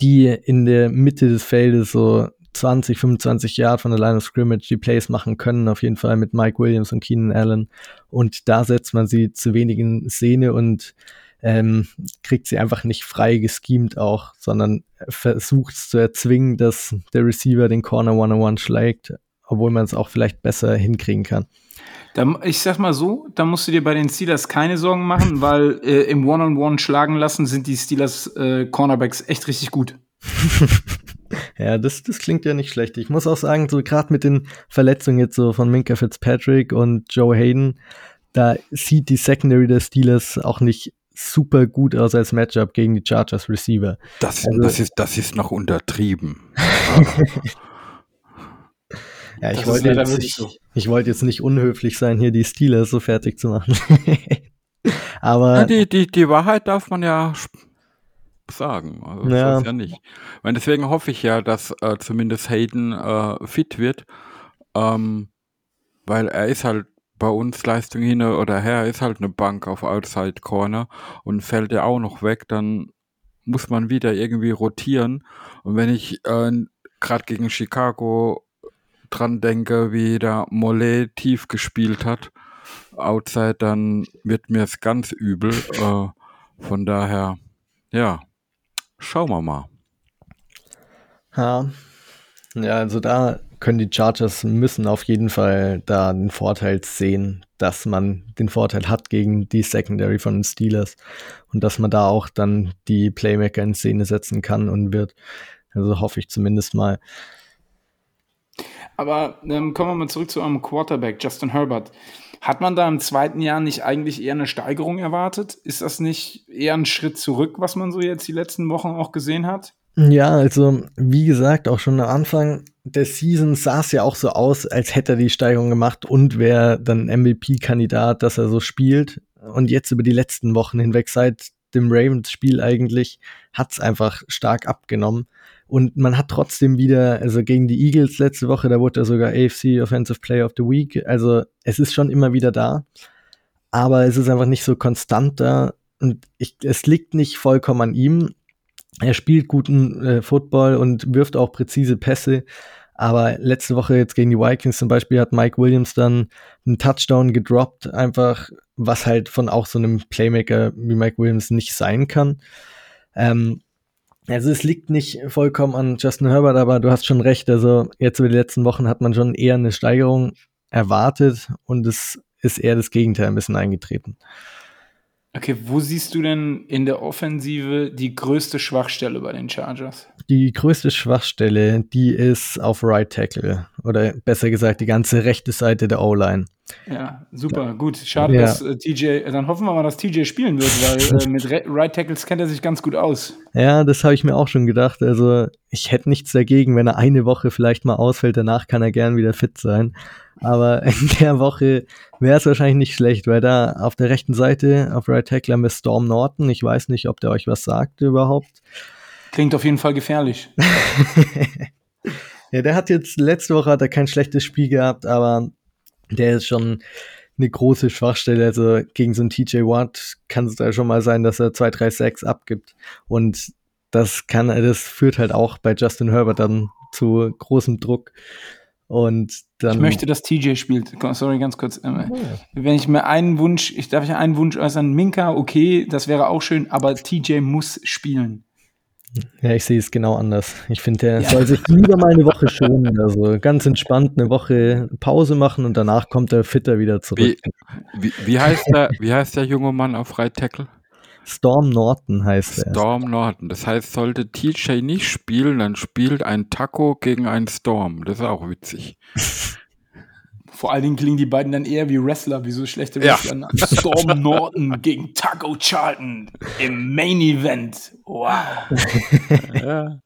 S4: die in der Mitte des Feldes so 20, 25 Jahre von der Line of Scrimmage die Plays machen können, auf jeden Fall mit Mike Williams und Keenan Allen. Und da setzt man sie zu wenigen Szene und ähm, kriegt sie einfach nicht frei geschemt auch, sondern versucht es zu erzwingen, dass der Receiver den Corner One-on-One schlägt, obwohl man es auch vielleicht besser hinkriegen kann.
S2: Da, ich sag mal so, da musst du dir bei den Steelers keine Sorgen machen, weil äh, im One-on-One schlagen lassen sind die Steelers äh, Cornerbacks echt richtig gut.
S4: ja, das, das klingt ja nicht schlecht. Ich muss auch sagen, so gerade mit den Verletzungen jetzt so von Minka Fitzpatrick und Joe Hayden, da sieht die Secondary der Steelers auch nicht super gut aus als Matchup gegen die Chargers Receiver.
S3: Das, also, das, ist, das ist noch untertrieben.
S4: ja, ich wollte, jetzt nicht, so. ich wollte jetzt nicht unhöflich sein, hier die Steelers so fertig zu machen. Aber
S3: ja, die, die, die Wahrheit darf man ja sagen. Also ja. ja nicht. Und deswegen hoffe ich ja, dass äh, zumindest Hayden äh, fit wird, ähm, weil er ist halt bei uns Leistung hin oder her, ist halt eine Bank auf Outside Corner und fällt er auch noch weg, dann muss man wieder irgendwie rotieren. Und wenn ich äh, gerade gegen Chicago dran denke, wie der Mollet tief gespielt hat, Outside, dann wird mir es ganz übel. Äh, von daher, ja, schauen wir mal.
S4: Ja. ja, also da können die Chargers müssen auf jeden Fall da den Vorteil sehen, dass man den Vorteil hat gegen die Secondary von den Steelers und dass man da auch dann die Playmaker in Szene setzen kann und wird. Also hoffe ich zumindest mal.
S2: Aber ähm, kommen wir mal zurück zu eurem Quarterback, Justin Herbert. Hat man da im zweiten Jahr nicht eigentlich eher eine Steigerung erwartet? Ist das nicht eher ein Schritt zurück, was man so jetzt die letzten Wochen auch gesehen hat?
S4: Ja, also wie gesagt, auch schon am Anfang der Season sah es ja auch so aus, als hätte er die Steigerung gemacht und wäre dann MVP-Kandidat, dass er so spielt. Und jetzt über die letzten Wochen hinweg, seit dem Ravens-Spiel eigentlich, hat es einfach stark abgenommen. Und man hat trotzdem wieder, also gegen die Eagles letzte Woche, da wurde er sogar AFC Offensive Player of the Week. Also es ist schon immer wieder da. Aber es ist einfach nicht so konstant da. Und ich, es liegt nicht vollkommen an ihm. Er spielt guten äh, Football und wirft auch präzise Pässe. Aber letzte Woche jetzt gegen die Vikings zum Beispiel hat Mike Williams dann einen Touchdown gedroppt, einfach was halt von auch so einem Playmaker wie Mike Williams nicht sein kann. Ähm, also es liegt nicht vollkommen an Justin Herbert, aber du hast schon recht. Also jetzt über die letzten Wochen hat man schon eher eine Steigerung erwartet und es ist eher das Gegenteil ein bisschen eingetreten.
S2: Okay, wo siehst du denn in der Offensive die größte Schwachstelle bei den Chargers?
S4: Die größte Schwachstelle, die ist auf Right Tackle. Oder besser gesagt, die ganze rechte Seite der O-Line.
S2: Ja, super, gut. Schade, ja. dass äh, TJ, dann hoffen wir mal, dass TJ spielen wird, weil äh, mit Re Right Tackles kennt er sich ganz gut aus.
S4: Ja, das habe ich mir auch schon gedacht. Also, ich hätte nichts dagegen, wenn er eine Woche vielleicht mal ausfällt. Danach kann er gern wieder fit sein. Aber in der Woche wäre es wahrscheinlich nicht schlecht, weil da auf der rechten Seite auf Right Tackle haben wir Storm Norton. Ich weiß nicht, ob der euch was sagt überhaupt.
S2: Klingt auf jeden Fall gefährlich.
S4: ja, der hat jetzt letzte Woche hat er kein schlechtes Spiel gehabt, aber der ist schon eine große Schwachstelle. Also gegen so einen TJ Watt kann es da schon mal sein, dass er 2, 3, 6 abgibt. Und das kann, das führt halt auch bei Justin Herbert dann zu großem Druck. Und dann.
S2: Ich möchte, dass TJ spielt. Sorry, ganz kurz. Oh. Wenn ich mir einen Wunsch, ich darf ja einen Wunsch äußern, Minka, okay, das wäre auch schön, aber TJ muss spielen.
S4: Ja, ich sehe es genau anders. Ich finde, der ja. soll sich lieber mal eine Woche schonen. Also ganz entspannt eine Woche Pause machen und danach kommt er fitter wieder zurück.
S3: Wie, wie, wie heißt, der, wie heißt der junge Mann auf Right Tackle?
S4: Storm Norton heißt
S3: er. Storm Norton. Das heißt, sollte TJ nicht spielen, dann spielt ein Taco gegen einen Storm. Das ist auch witzig.
S2: Vor allen Dingen klingen die beiden dann eher wie Wrestler, wie so schlechte Wrestler. Ja. Storm Norton gegen Taco Charlton im Main Event. Wow.
S3: ja.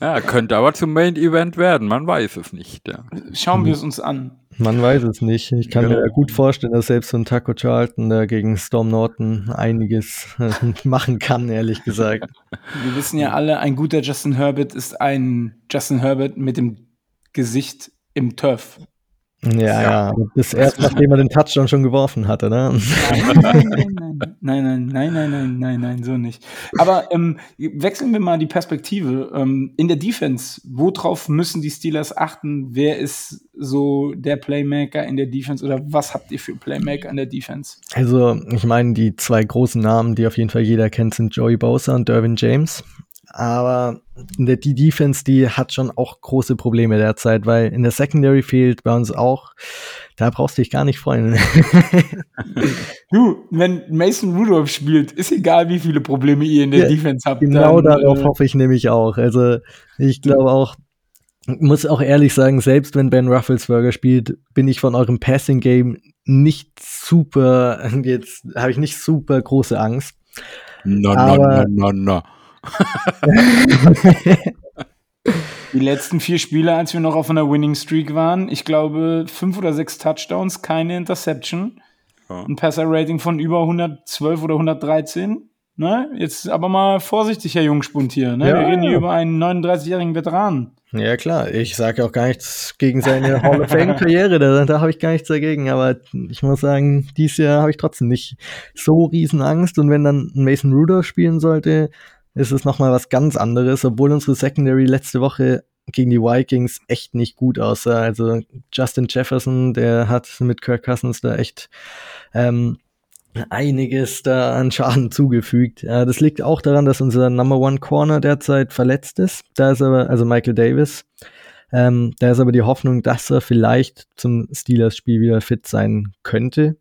S3: ja. könnte aber zum Main Event werden. Man weiß es nicht. Ja.
S2: Schauen wir es uns an.
S4: Man weiß es nicht. Ich kann mir gut vorstellen, dass selbst so ein Taco Charlton da gegen Storm Norton einiges machen kann, ehrlich gesagt.
S2: Wir wissen ja alle, ein guter Justin Herbert ist ein Justin Herbert mit dem Gesicht im Turf.
S4: Ja, ja. Das erst, nachdem man den Touchdown schon geworfen hatte, ne?
S2: Nein, nein, nein, nein, nein, nein, nein, nein, so nicht. Aber ähm, wechseln wir mal die Perspektive. Ähm, in der Defense, worauf müssen die Steelers achten? Wer ist so der Playmaker in der Defense oder was habt ihr für Playmaker in der Defense?
S4: Also, ich meine, die zwei großen Namen, die auf jeden Fall jeder kennt, sind Joey Bosa und Derwin James. Aber die Defense, die hat schon auch große Probleme derzeit, weil in der Secondary fehlt bei uns auch. Da brauchst du dich gar nicht freuen.
S2: du, wenn Mason Rudolph spielt, ist egal, wie viele Probleme ihr in der ja, Defense habt.
S4: Genau dann, darauf äh, hoffe ich nämlich auch. Also ich glaube auch, muss auch ehrlich sagen, selbst wenn Ben Rufflesberger spielt, bin ich von eurem Passing Game nicht super, jetzt habe ich nicht super große Angst.
S3: No, no, no, no, no.
S2: Die letzten vier Spiele, als wir noch auf einer Winning Streak waren, ich glaube fünf oder sechs Touchdowns, keine Interception. Ja. Ein Passer-Rating von über 112 oder 113. Ne? Jetzt aber mal vorsichtig, Herr Jungspund hier. Ne? Ja, wir reden hier über einen 39-jährigen Veteran.
S4: Ja, klar. Ich sage auch gar nichts gegen seine Hall of Fame-Karriere. Da, da habe ich gar nichts dagegen. Aber ich muss sagen, dieses Jahr habe ich trotzdem nicht so riesen Angst. Und wenn dann Mason Rudolph spielen sollte, ist es nochmal was ganz anderes, obwohl unsere Secondary letzte Woche gegen die Vikings echt nicht gut aussah. Also Justin Jefferson, der hat mit Kirk Cousins da echt ähm, einiges da an Schaden zugefügt. Ja, das liegt auch daran, dass unser Number One Corner derzeit verletzt ist. Da ist aber, also Michael Davis, ähm, da ist aber die Hoffnung, dass er vielleicht zum Steelers-Spiel wieder fit sein könnte.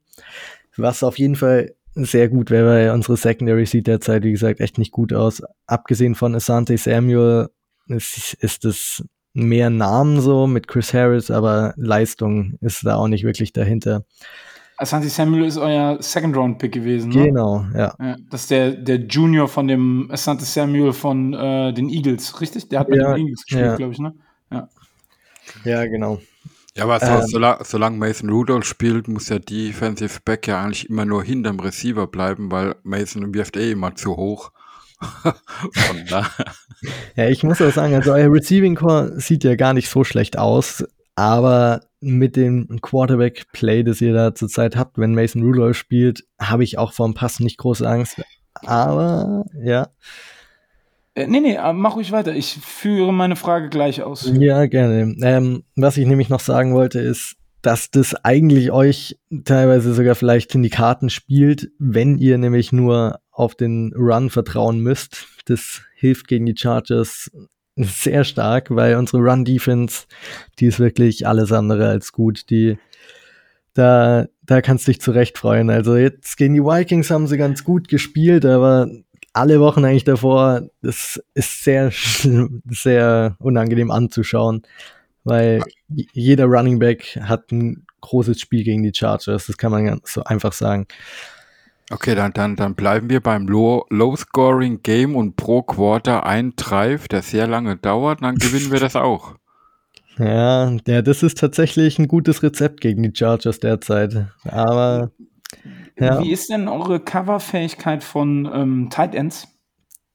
S4: Was auf jeden Fall sehr gut wäre, weil unsere Secondary sieht derzeit, wie gesagt, echt nicht gut aus. Abgesehen von Asante Samuel ist, ist es mehr Namen so mit Chris Harris, aber Leistung ist da auch nicht wirklich dahinter.
S2: Asante Samuel ist euer Second-Round-Pick gewesen, ne?
S4: Genau, ja.
S2: ja. Das ist der, der Junior von dem Asante Samuel von äh, den Eagles, richtig? Der hat bei ja, den Eagles gespielt, ja. glaube ich, ne? Ja.
S4: Ja, genau.
S3: Ja, aber so, ähm, solange, solange Mason Rudolph spielt, muss der Defensive Back ja eigentlich immer nur hinterm Receiver bleiben, weil Mason wirft eh immer zu hoch.
S4: Von da. ja, ich muss auch sagen, also euer Receiving Core sieht ja gar nicht so schlecht aus, aber mit dem Quarterback-Play, das ihr da zurzeit habt, wenn Mason Rudolph spielt, habe ich auch vor dem Pass nicht große Angst. Aber ja.
S2: Äh, nee, nee, mach ruhig weiter. Ich führe meine Frage gleich aus.
S4: Ja, gerne. Ähm, was ich nämlich noch sagen wollte, ist, dass das eigentlich euch teilweise sogar vielleicht in die Karten spielt, wenn ihr nämlich nur auf den Run vertrauen müsst. Das hilft gegen die Chargers sehr stark, weil unsere Run-Defense, die ist wirklich alles andere als gut. Die, da, da kannst du dich zurecht freuen. Also jetzt gegen die Vikings haben sie ganz gut gespielt, aber alle Wochen eigentlich davor, das ist sehr, sehr unangenehm anzuschauen, weil jeder Running Back hat ein großes Spiel gegen die Chargers, das kann man ganz so einfach sagen.
S3: Okay, dann, dann, dann bleiben wir beim Low-Scoring-Game und pro Quarter ein Drive, der sehr lange dauert, dann gewinnen wir das auch.
S4: Ja, ja, das ist tatsächlich ein gutes Rezept gegen die Chargers derzeit. Aber
S2: ja. Wie ist denn eure Coverfähigkeit von ähm, Tight Ends?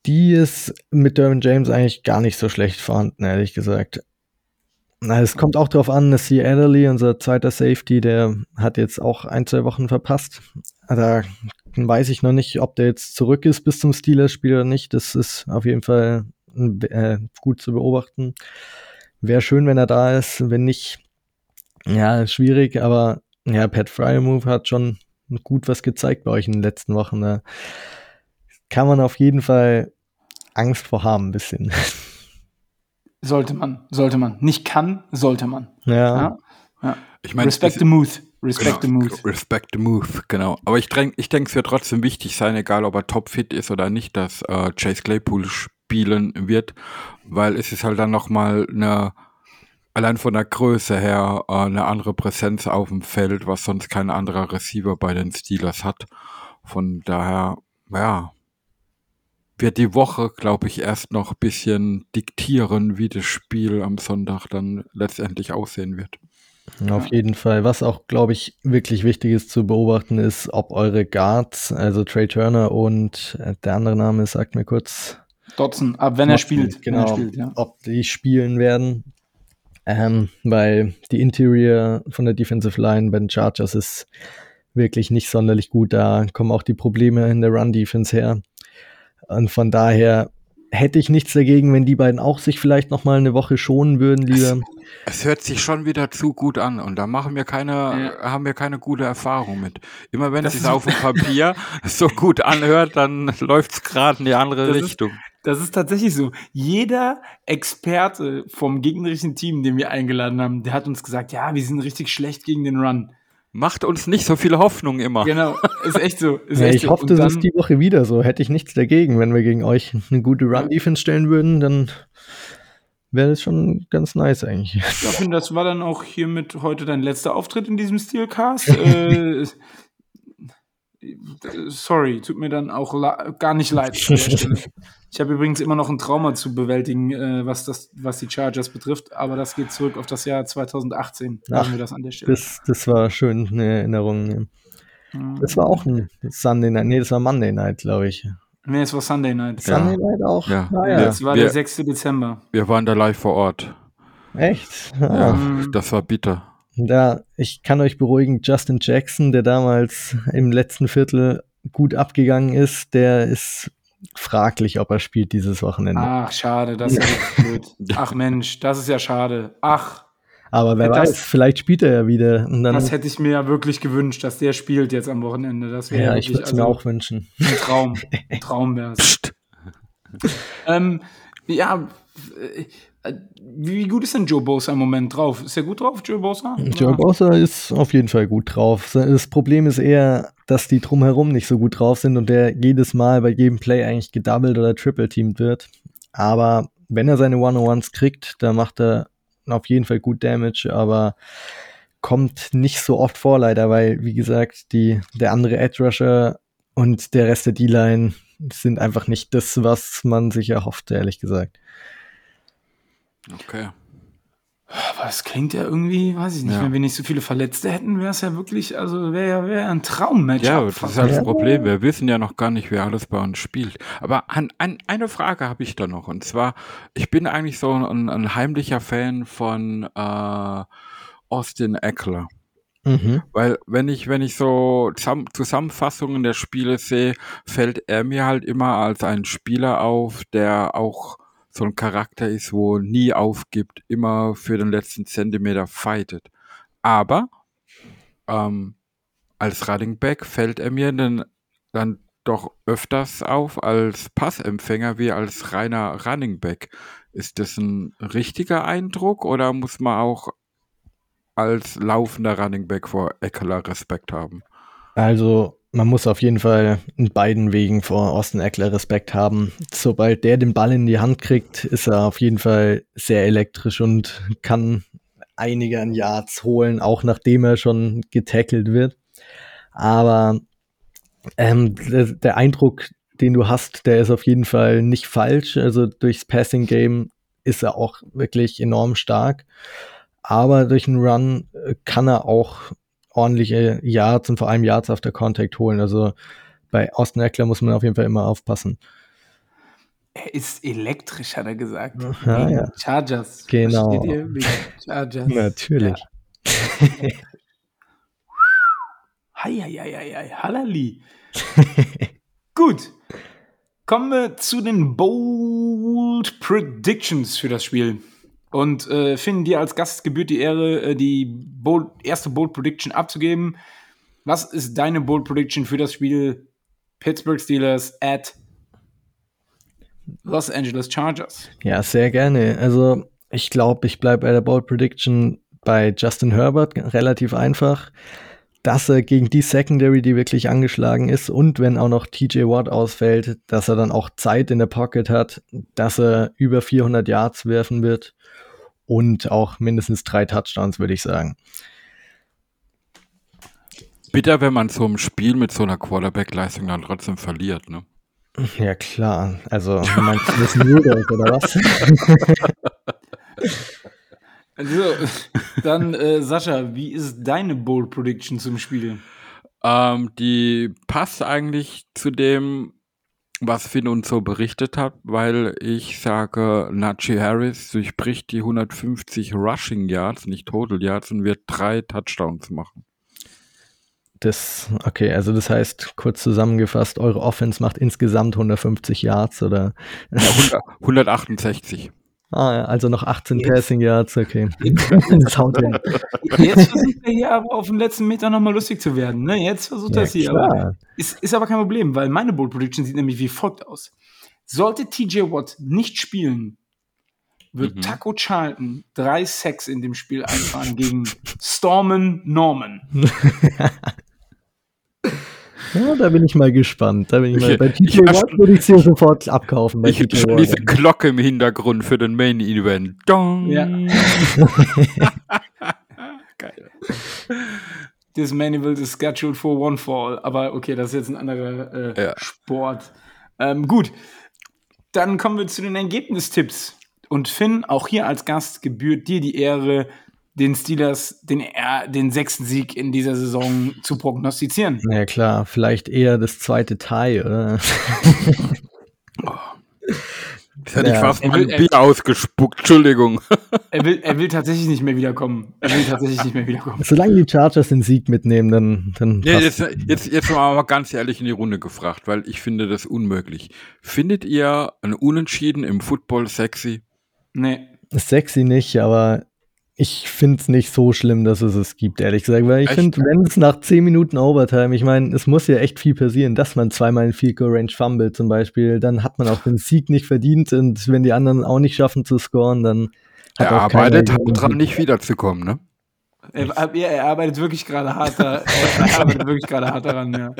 S4: Die ist mit Derwin James eigentlich gar nicht so schlecht vorhanden, ehrlich gesagt. Na, es kommt auch darauf an, dass die Adderley, unser zweiter Safety, der hat jetzt auch ein, zwei Wochen verpasst. Da weiß ich noch nicht, ob der jetzt zurück ist bis zum Steelers-Spiel oder nicht. Das ist auf jeden Fall äh, gut zu beobachten. Wäre schön, wenn er da ist. Wenn nicht, ja, schwierig, aber ja, Pat Fryermove hat schon gut was gezeigt bei euch in den letzten Wochen. Da kann man auf jeden Fall Angst vor haben, ein bisschen.
S2: Sollte man, sollte man. Nicht kann, sollte man.
S4: Ja. ja?
S2: ja. Ich mein, Respect the move. Respect
S3: genau,
S2: the move.
S3: Respect the move, genau. Aber ich, denk, ich denke, es wird trotzdem wichtig sein, egal ob er topfit ist oder nicht, dass äh, Chase Claypool spielen wird, weil es ist halt dann nochmal eine allein von der Größe her äh, eine andere Präsenz auf dem Feld, was sonst kein anderer Receiver bei den Steelers hat. Von daher, ja, wird die Woche, glaube ich, erst noch ein bisschen diktieren, wie das Spiel am Sonntag dann letztendlich aussehen wird.
S4: Auf jeden Fall. Was auch, glaube ich, wirklich wichtig ist zu beobachten, ist, ob eure Guards, also Trey Turner und äh, der andere Name sagt mir kurz.
S2: Dotson, ab wenn er spielt.
S4: Genau,
S2: er spielt,
S4: ja. ob die spielen werden ähm, weil die Interior von der Defensive Line bei den Chargers ist wirklich nicht sonderlich gut. Da kommen auch die Probleme in der Run-Defense her. Und von daher hätte ich nichts dagegen, wenn die beiden auch sich vielleicht noch mal eine Woche schonen würden, lieber.
S3: Es, es hört sich schon wieder zu gut an und da machen wir keine,
S2: Ja.
S3: haben wir keine gute Erfahrung mit. Immer wenn es sich auf dem Papier so gut anhört, dann läuft es gerade in die andere
S2: Das ist-
S3: Richtung.
S2: Das ist tatsächlich so. Jeder Experte vom gegnerischen Team, den wir eingeladen haben, der hat uns gesagt, ja, wir sind richtig schlecht gegen den Run.
S3: Macht uns nicht so viel Hoffnung immer.
S2: Genau, ist echt so. Ist
S4: Ja,
S2: echt
S4: ich
S2: so.
S4: hoffe, das ist die Woche wieder so. Hätte ich nichts dagegen, wenn wir gegen euch eine gute Run-Defense stellen würden, dann wäre das schon ganz nice eigentlich.
S2: Ja, Finn, das war dann auch hiermit heute dein letzter Auftritt in diesem Steelcast. äh, sorry, tut mir dann auch gar nicht leid. Ich habe übrigens immer noch ein Trauma zu bewältigen, äh, was, das, was die Chargers betrifft, aber das geht zurück auf das Jahr 2018. Sagen
S4: Ach,
S2: wir das an der Stelle.
S4: Das, das war schön eine Erinnerung.
S2: Mhm.
S4: Das war auch ein Sunday Night. Nee, das war Monday Night, glaube ich.
S2: nee, es war Sunday Night.
S3: Ja.
S4: Sunday Night auch?
S3: Ja.
S4: Ah,
S3: Ja.
S4: ja.
S2: Das war
S3: Wir-
S2: der 6. Dezember.
S3: Wir waren da live vor Ort.
S4: Echt?
S3: Ja,
S4: Ah.
S2: Mhm.
S3: das war bitter.
S4: Da, ich kann euch beruhigen, Justin Jackson, der damals im letzten Viertel gut abgegangen ist, der ist fraglich, ob er spielt dieses Wochenende.
S2: Ach, schade, das ist blöd. Ach Mensch, das ist ja schade. Ach,
S4: Aber wer
S2: das-
S4: weiß, vielleicht spielt er ja wieder.
S2: Das hätte ich mir ja wirklich gewünscht, dass der spielt jetzt am Wochenende. Das wäre
S4: ja,
S2: ja
S4: ich würde es mir
S2: also
S4: auch wünschen.
S2: ein Traum. Ein Traum wäre es. Ähm, ja, äh, wie gut ist denn Joe Bosa im Moment drauf? Ist er gut drauf, Joe Bosa?
S4: Joe Bosa ist auf jeden Fall gut drauf. Das Problem ist eher, dass die drumherum nicht so gut drauf sind und der jedes Mal bei jedem Play eigentlich gedoubled oder triple-teamed wird. Aber wenn er seine One-on-Ones kriegt, dann macht er auf jeden Fall gut Damage, aber kommt nicht so oft vor, leider, weil, wie gesagt, die, der andere Edge-Rusher und der Rest der D-Line sind einfach nicht das, was man sich erhofft, ehrlich gesagt.
S3: Okay.
S2: Aber es klingt ja irgendwie, weiß ich nicht,
S3: Ja.
S2: wenn wir nicht so viele Verletzte hätten, wäre es ja wirklich, also wäre ja wär ein Traummatch.
S3: Ja, das ist halt das. Problem. Wir wissen ja noch gar nicht, wer alles bei uns spielt. Aber an, an, eine Frage habe ich da noch. Und zwar, ich bin eigentlich so ein, ein heimlicher Fan von äh, Austin Eckler.
S4: Mhm.
S3: Weil wenn ich, wenn ich so Zusamm Zusammenfassungen der Spiele sehe, fällt er mir halt immer als ein Spieler auf, der auch so ein Charakter ist, wo nie aufgibt, immer für den letzten Zentimeter fightet. Aber ähm, als Running Back fällt er mir dann, dann doch öfters auf als Passempfänger wie als reiner Running Back. Ist das ein richtiger Eindruck oder muss man auch als laufender Running Back vor Eckler Respekt haben?
S4: Also, man muss auf jeden Fall in beiden Wegen vor Austin Eckler Respekt haben. Sobald der den Ball in die Hand kriegt, ist er auf jeden Fall sehr elektrisch und kann einige an Yards holen, auch nachdem er schon getackelt wird. Aber ähm, der, der Eindruck, den du hast, der ist auf jeden Fall nicht falsch. Also durchs Passing Game ist er auch wirklich enorm stark. Aber durch einen Run kann er auch ordentliche Yards und vor allem Yards auf der Contact holen. Also bei Austin Eckler muss man auf jeden Fall immer aufpassen.
S2: Er ist elektrisch, hat er gesagt.
S4: Ja,
S2: Wegen
S4: ja.
S2: Chargers.
S4: Genau.
S2: Chargers.
S4: Natürlich.
S2: Heieieiei, Halali. Gut. Kommen wir zu den Bold Predictions für das Spiel. Und äh, Finn, dir als Gast gebührt die Ehre, äh, die Bold, erste Bold Prediction abzugeben. Was ist deine Bold Prediction für das Spiel Pittsburgh Steelers at Los Angeles Chargers?
S4: Ja, sehr gerne. Also ich glaube, ich bleibe bei der Bold Prediction bei Justin Herbert relativ einfach, dass er gegen die Secondary, die wirklich angeschlagen ist und wenn auch noch TJ Watt ausfällt, dass er dann auch Zeit in der Pocket hat, dass er über 400 Yards werfen wird und auch mindestens drei Touchdowns, würde ich sagen.
S3: Bitter, wenn man so ein Spiel mit so einer Quarterback-Leistung dann trotzdem verliert, ne?
S4: Ja, klar. Also, meinst du wissen Rudolph, oder was?
S2: Also, dann, äh, Sascha, wie ist deine Bold Prediction zum Spiel?
S3: Ähm, die passt eigentlich zu dem, was Finn uns so berichtet hat, weil ich sage, Najee Harris durchbricht die 150 Rushing Yards, nicht Total Yards, und wird drei Touchdowns machen.
S4: Das, okay, also das heißt, kurz zusammengefasst, eure Offense macht insgesamt 150 Yards oder?
S3: Ja, 100, 168.
S4: Ah, ja, also noch 18 Jetzt. Passing Yards, okay.
S2: das haut hin. Jetzt versucht er hier aber auf den letzten Meter nochmal lustig zu werden. Ne? Jetzt versucht ja, er es hier. Aber ist, ist aber kein Problem, weil meine Bold Prediction sieht nämlich wie folgt aus. Sollte TJ Watt nicht spielen, wird mhm. Taco Charlton drei Sacks in dem Spiel einfahren gegen Stormen Norman.
S4: Ja, da bin ich mal gespannt. Da bin ich mal, bei TJ Watt würde ich sie sofort abkaufen.
S3: ich hätte schon diese Glocke im Hintergrund für den Main Event. Dong. Ja.
S2: Geil. This Main Event is scheduled for one fall. Aber okay, das ist jetzt ein anderer äh, ja. Sport. Ähm, gut, dann kommen wir zu den Ergebnistipps. Und Finn, auch hier als Gast gebührt dir die Ehre, den Steelers den, den sechsten Sieg in dieser Saison zu prognostizieren.
S4: Ja klar, vielleicht eher das zweite Teil, oder?
S3: Das hätte ja. ich fast mal ein Bier ausgespuckt, Entschuldigung.
S2: Er will, er will tatsächlich nicht mehr wiederkommen. Er will tatsächlich nicht mehr wiederkommen.
S4: Solange die Chargers den Sieg mitnehmen, dann. dann
S3: ja, jetzt, jetzt, jetzt mal ganz ehrlich in die Runde gefragt, weil ich finde das unmöglich. Findet ihr ein Unentschieden im Football sexy?
S2: Nee.
S4: Sexy nicht, aber ich finde es nicht so schlimm, dass es es gibt, ehrlich gesagt. Weil ich finde, wenn es nach 10 Minuten Overtime, ich meine, es muss ja echt viel passieren, dass man zweimal in Field Goal Range fummelt zum Beispiel, dann hat man auch den Sieg nicht verdient und wenn die anderen auch nicht schaffen zu scoren, dann
S3: hat er arbeitet daran, nicht wiederzukommen, ne?
S2: Er, er arbeitet wirklich gerade hart, da, er arbeitet wirklich gerade hart daran, ja.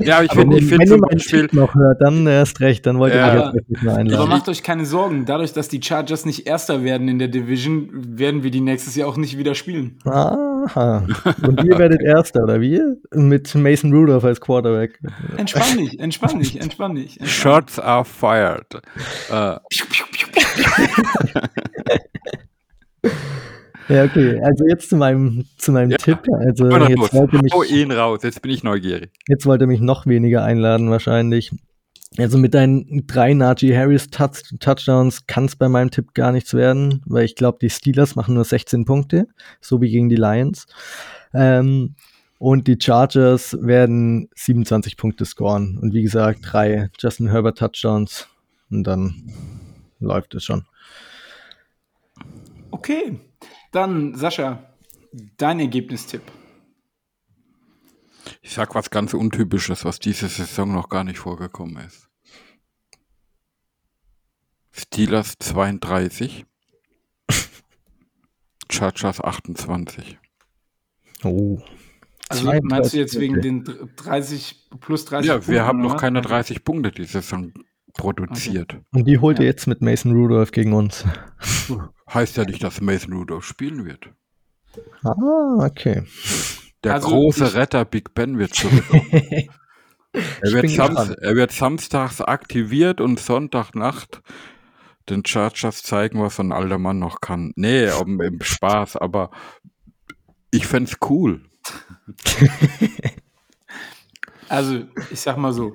S3: Ja, aber ich finde, ich finde
S4: zum Beispiel noch hört, dann erst recht, dann wollt ihr ja. mich jetzt mal einladen.
S2: Aber macht euch keine Sorgen, dadurch, dass die Chargers nicht Erster werden in der Division, werden wir die nächstes Jahr auch nicht wieder spielen.
S4: Aha. Und ihr werdet Erster, oder wie? Mit Mason Rudolph als Quarterback.
S2: Entspann dich, entspann dich, entspann dich. Entspann
S3: Shots are fired. Uh.
S4: Ja, okay. Also jetzt zu meinem, zu meinem ja. Tipp. Also jetzt wollte mich,
S3: Hau ihn raus, jetzt bin ich neugierig.
S4: Jetzt wollte er mich noch weniger einladen wahrscheinlich. Also mit deinen drei Najee Harris Touch Touchdowns kann es bei meinem Tipp gar nichts werden, weil ich glaube, die Steelers machen nur 16 Punkte, so wie gegen die Lions. Ähm, und die Chargers werden 27 Punkte scoren. Und wie gesagt, drei Justin Herbert Touchdowns. Und dann läuft es schon.
S2: Okay, dann, Sascha, dein Ergebnistipp.
S3: Ich sag was ganz Untypisches, was diese Saison noch gar nicht vorgekommen ist. Steelers 32, Chargers 28.
S4: Oh.
S2: Also meinst du jetzt wegen den 30 plus 30
S3: Ja, wir Punkten, haben noch keine 30 Punkte diese Saison produziert. Okay.
S4: Und die holt ja. ihr jetzt mit Mason Rudolph gegen uns.
S3: Heißt ja nicht, dass Mason Rudolph spielen wird.
S4: Ah, okay.
S3: Der also große Retter Big Ben wird zurückkommen. er, wird er, wird samstags aktiviert und Sonntagnacht den Chargers zeigen, was ein alter Mann noch kann. Nee, um, im Spaß, aber ich fände cool.
S2: also, ich sag mal so.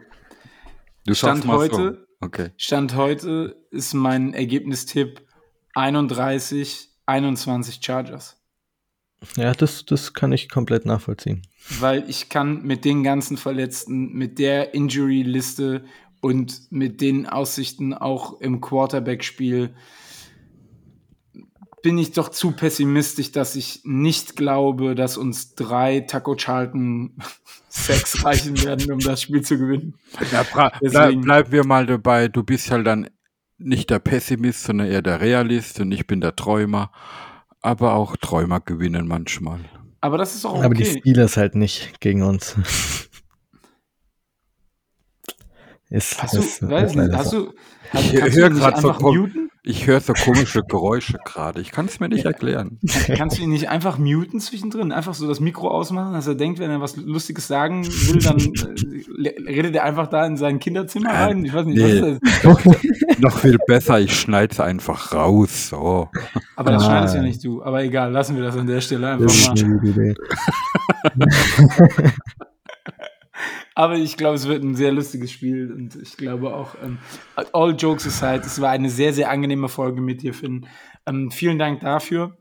S3: Du
S2: Stand heute,
S3: so. okay.
S2: Stand heute ist mein Ergebnistipp 31, 21 Chargers.
S4: Ja, das, das kann ich komplett nachvollziehen.
S2: Weil ich kann mit den ganzen Verletzten, mit der Injury-Liste und mit den Aussichten auch im Quarterback-Spiel bin ich doch zu pessimistisch, dass ich nicht glaube, dass uns drei Taco Charlton Sex reichen werden, um das Spiel zu gewinnen.
S3: Ja, bleib, bleiben wir mal dabei. Du bist halt dann nicht der Pessimist, sondern eher der Realist und ich bin der Träumer. Aber auch Träumer gewinnen manchmal.
S2: Aber das ist auch okay.
S4: Aber die Steelers halt nicht gegen uns.
S2: ist, hast, ist, du, weiß nicht, hast du,
S3: hast, ich höre gerade so, ich höre so komische Geräusche gerade. Ich kann es mir nicht ja. erklären.
S2: Kannst du ihn nicht einfach muten zwischendrin? Einfach so das Mikro ausmachen, dass er denkt, wenn er was Lustiges sagen will, dann äh, redet er einfach da in sein Kinderzimmer rein? Ich weiß nicht, nee. was ist
S3: das? Noch viel besser, ich schneide es einfach raus. So.
S2: Aber das ah. schneidest ja nicht du. Aber egal, lassen wir das an der Stelle einfach mal. Aber ich glaube, es wird ein sehr lustiges Spiel und ich glaube auch, ähm, all jokes aside, es war eine sehr, sehr angenehme Folge mit dir, Finn. Ähm, vielen Dank dafür.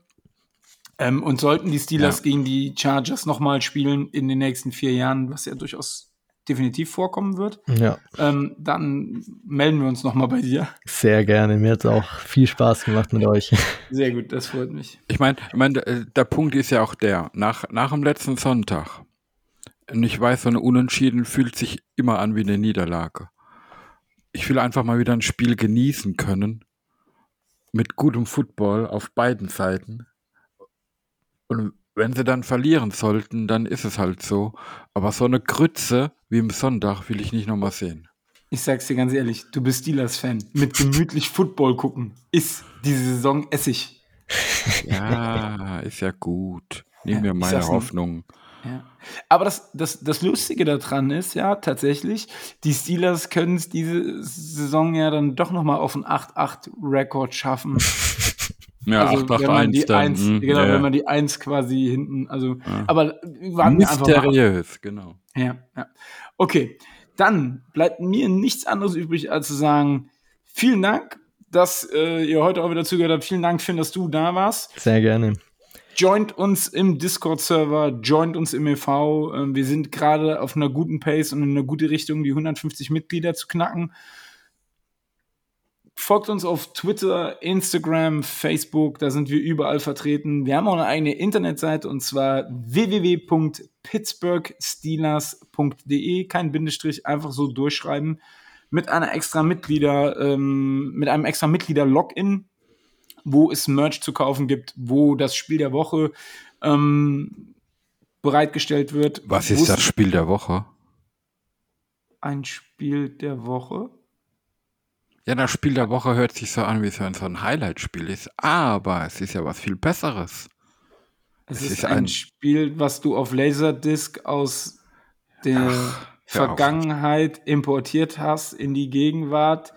S2: Ähm, und sollten die Steelers ja. gegen die Chargers nochmal spielen in den nächsten vier Jahren, was ja durchaus definitiv vorkommen wird,
S4: ja.
S2: ähm, dann melden wir uns nochmal bei dir.
S4: Sehr gerne. Mir hat es auch viel Spaß gemacht mit euch.
S2: Sehr gut, das freut mich.
S3: Ich meine, ich mein, der Punkt ist ja auch der, nach, nach dem letzten Sonntag, und ich weiß, so eine Unentschieden fühlt sich immer an wie eine Niederlage. Ich will einfach mal wieder ein Spiel genießen können. Mit gutem Football auf beiden Seiten. Und wenn sie dann verlieren sollten, dann ist es halt so. Aber so eine Grütze wie im Sonntag will ich nicht nochmal sehen.
S2: Ich sag's dir ganz ehrlich, du bist Steelers-Fan. Mit gemütlich Football gucken ist diese Saison Essig.
S3: Ja, ist ja gut. Nehmen wir meine Hoffnung.
S2: Ja. Aber das, das, das Lustige daran ist ja tatsächlich, die Steelers können es diese Saison ja dann doch nochmal auf einen 8-8-Rekord schaffen.
S3: Ja, also, 8, 8,
S2: wenn man die
S3: dann,
S2: 1,
S3: hm,
S2: genau,
S3: ja.
S2: wenn man die 1 quasi hinten, also,
S3: Ja.
S2: aber ab.
S3: Mysteriös, genau.
S2: Ja, ja. Okay, dann bleibt mir nichts anderes übrig, als zu sagen, vielen Dank, dass äh, ihr heute auch wieder zugehört habt. Vielen Dank, Finn, dass du da warst.
S4: Sehr gerne.
S2: Joint uns im Discord-Server, joint uns im e.V. Ähm, Wir sind gerade auf einer guten Pace und in eine gute Richtung, die 150 Mitglieder zu knacken. Folgt uns auf Twitter, Instagram, Facebook, da sind wir überall vertreten. Wir haben auch eine eigene Internetseite und zwar www.pittsburghsteelers.de, kein Bindestrich, einfach so durchschreiben, mit einer extra Mitglieder, ähm, mit einem extra Mitglieder-Login, wo es Merch zu kaufen gibt, wo das Spiel der Woche ähm, bereitgestellt wird.
S3: Was ist das Spiel der Woche?
S2: Ein Spiel der Woche.
S3: Ja, das Spiel der Woche hört sich so an, wie es so ein Highlight-Spiel ist. Aber es ist ja was viel Besseres.
S2: Es,
S3: Es
S2: ist,
S3: ist
S2: ein,
S3: ein-
S2: Spiel, was du auf Laserdisc aus der
S3: auf.
S2: Vergangenheit importiert hast in die Gegenwart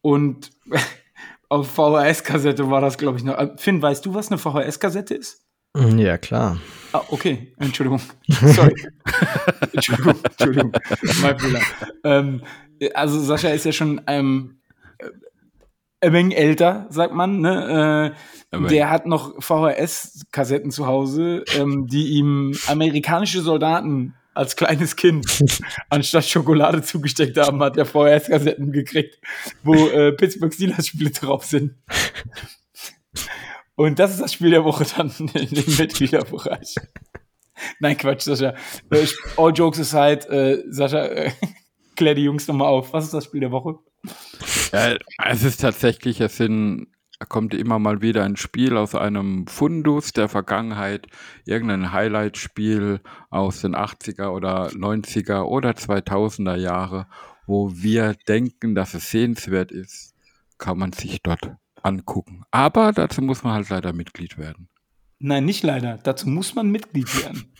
S2: und auf VHS-Kassette war das, glaube ich, noch. Äh, Finn, weißt du, was eine VHS-Kassette ist?
S4: Ja, klar.
S2: Ah, okay, Entschuldigung. Sorry. Entschuldigung, Entschuldigung. Mein Fehler. Ähm, also Sascha ist ja schon ähm, äh, ein wenig älter, sagt man. Ne? Äh, der hat noch VHS-Kassetten zu Hause, ähm, die ihm amerikanische Soldaten als kleines Kind anstatt Schokolade zugesteckt haben, hat er VHS-Kassetten gekriegt, wo äh, Pittsburgh Steelers-Spiele drauf sind. Und das ist das Spiel der Woche dann in dem Mitgliederbereich. Nein, Quatsch, Sascha. Äh, All jokes aside, äh, Sascha, äh, klär die Jungs nochmal auf. Was ist das Spiel der Woche?
S3: Ja, es ist tatsächlich, es sind, da kommt immer mal wieder ein Spiel aus einem Fundus der Vergangenheit, irgendein Highlight-Spiel aus den 80er oder 90er oder 2000er Jahre, wo wir denken, dass es sehenswert ist, kann man sich dort angucken. Aber dazu muss man halt leider Mitglied werden.
S2: Nein, nicht leider. Dazu muss man Mitglied werden.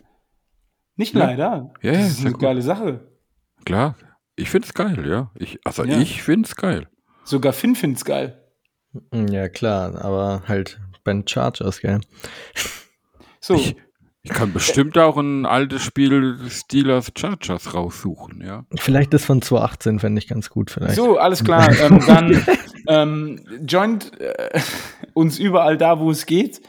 S2: Nicht
S3: Ja.
S2: leider.
S3: Ja, ja,
S2: das
S3: ist
S2: ist
S3: ja
S2: eine
S3: gut.
S2: geile Sache.
S3: Klar, ich find's geil, ja. Ich, also
S2: Ja.
S3: ich find's geil.
S2: Sogar Finn find's geil.
S4: Ja, klar, aber halt bei den Chargers, gell?
S2: So,
S3: Ich, ich kann bestimmt auch ein altes Spiel Steelers Chargers raussuchen, ja.
S4: Vielleicht das von 2018 fände ich ganz gut, vielleicht.
S2: so alles klar. ähm, dann ähm, joint äh, uns überall da, wo es geht.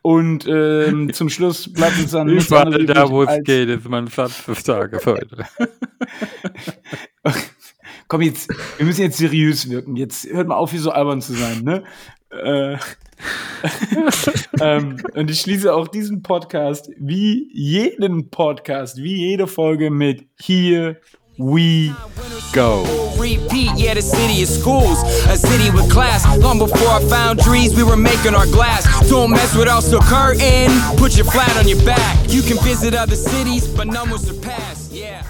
S2: Und ähm, zum Schluss bleibt uns dann nichts
S3: Überall da, wo es geht, ist mein Satz des Tages heute.
S2: Komm jetzt, wir müssen jetzt seriös wirken. Jetzt hört mal auf, hier so albern zu sein, ne? Äh, ähm, und ich schließe auch diesen Podcast wie jeden Podcast, wie jede Folge mit Here We
S3: Go.
S1: Repeat, yeah, the city is schools, a city with class. Long before our foundries, we were making our glass. Don't mess with us, so curtain. Put your flat on your back. You can visit other cities, but none will surpass. Yeah.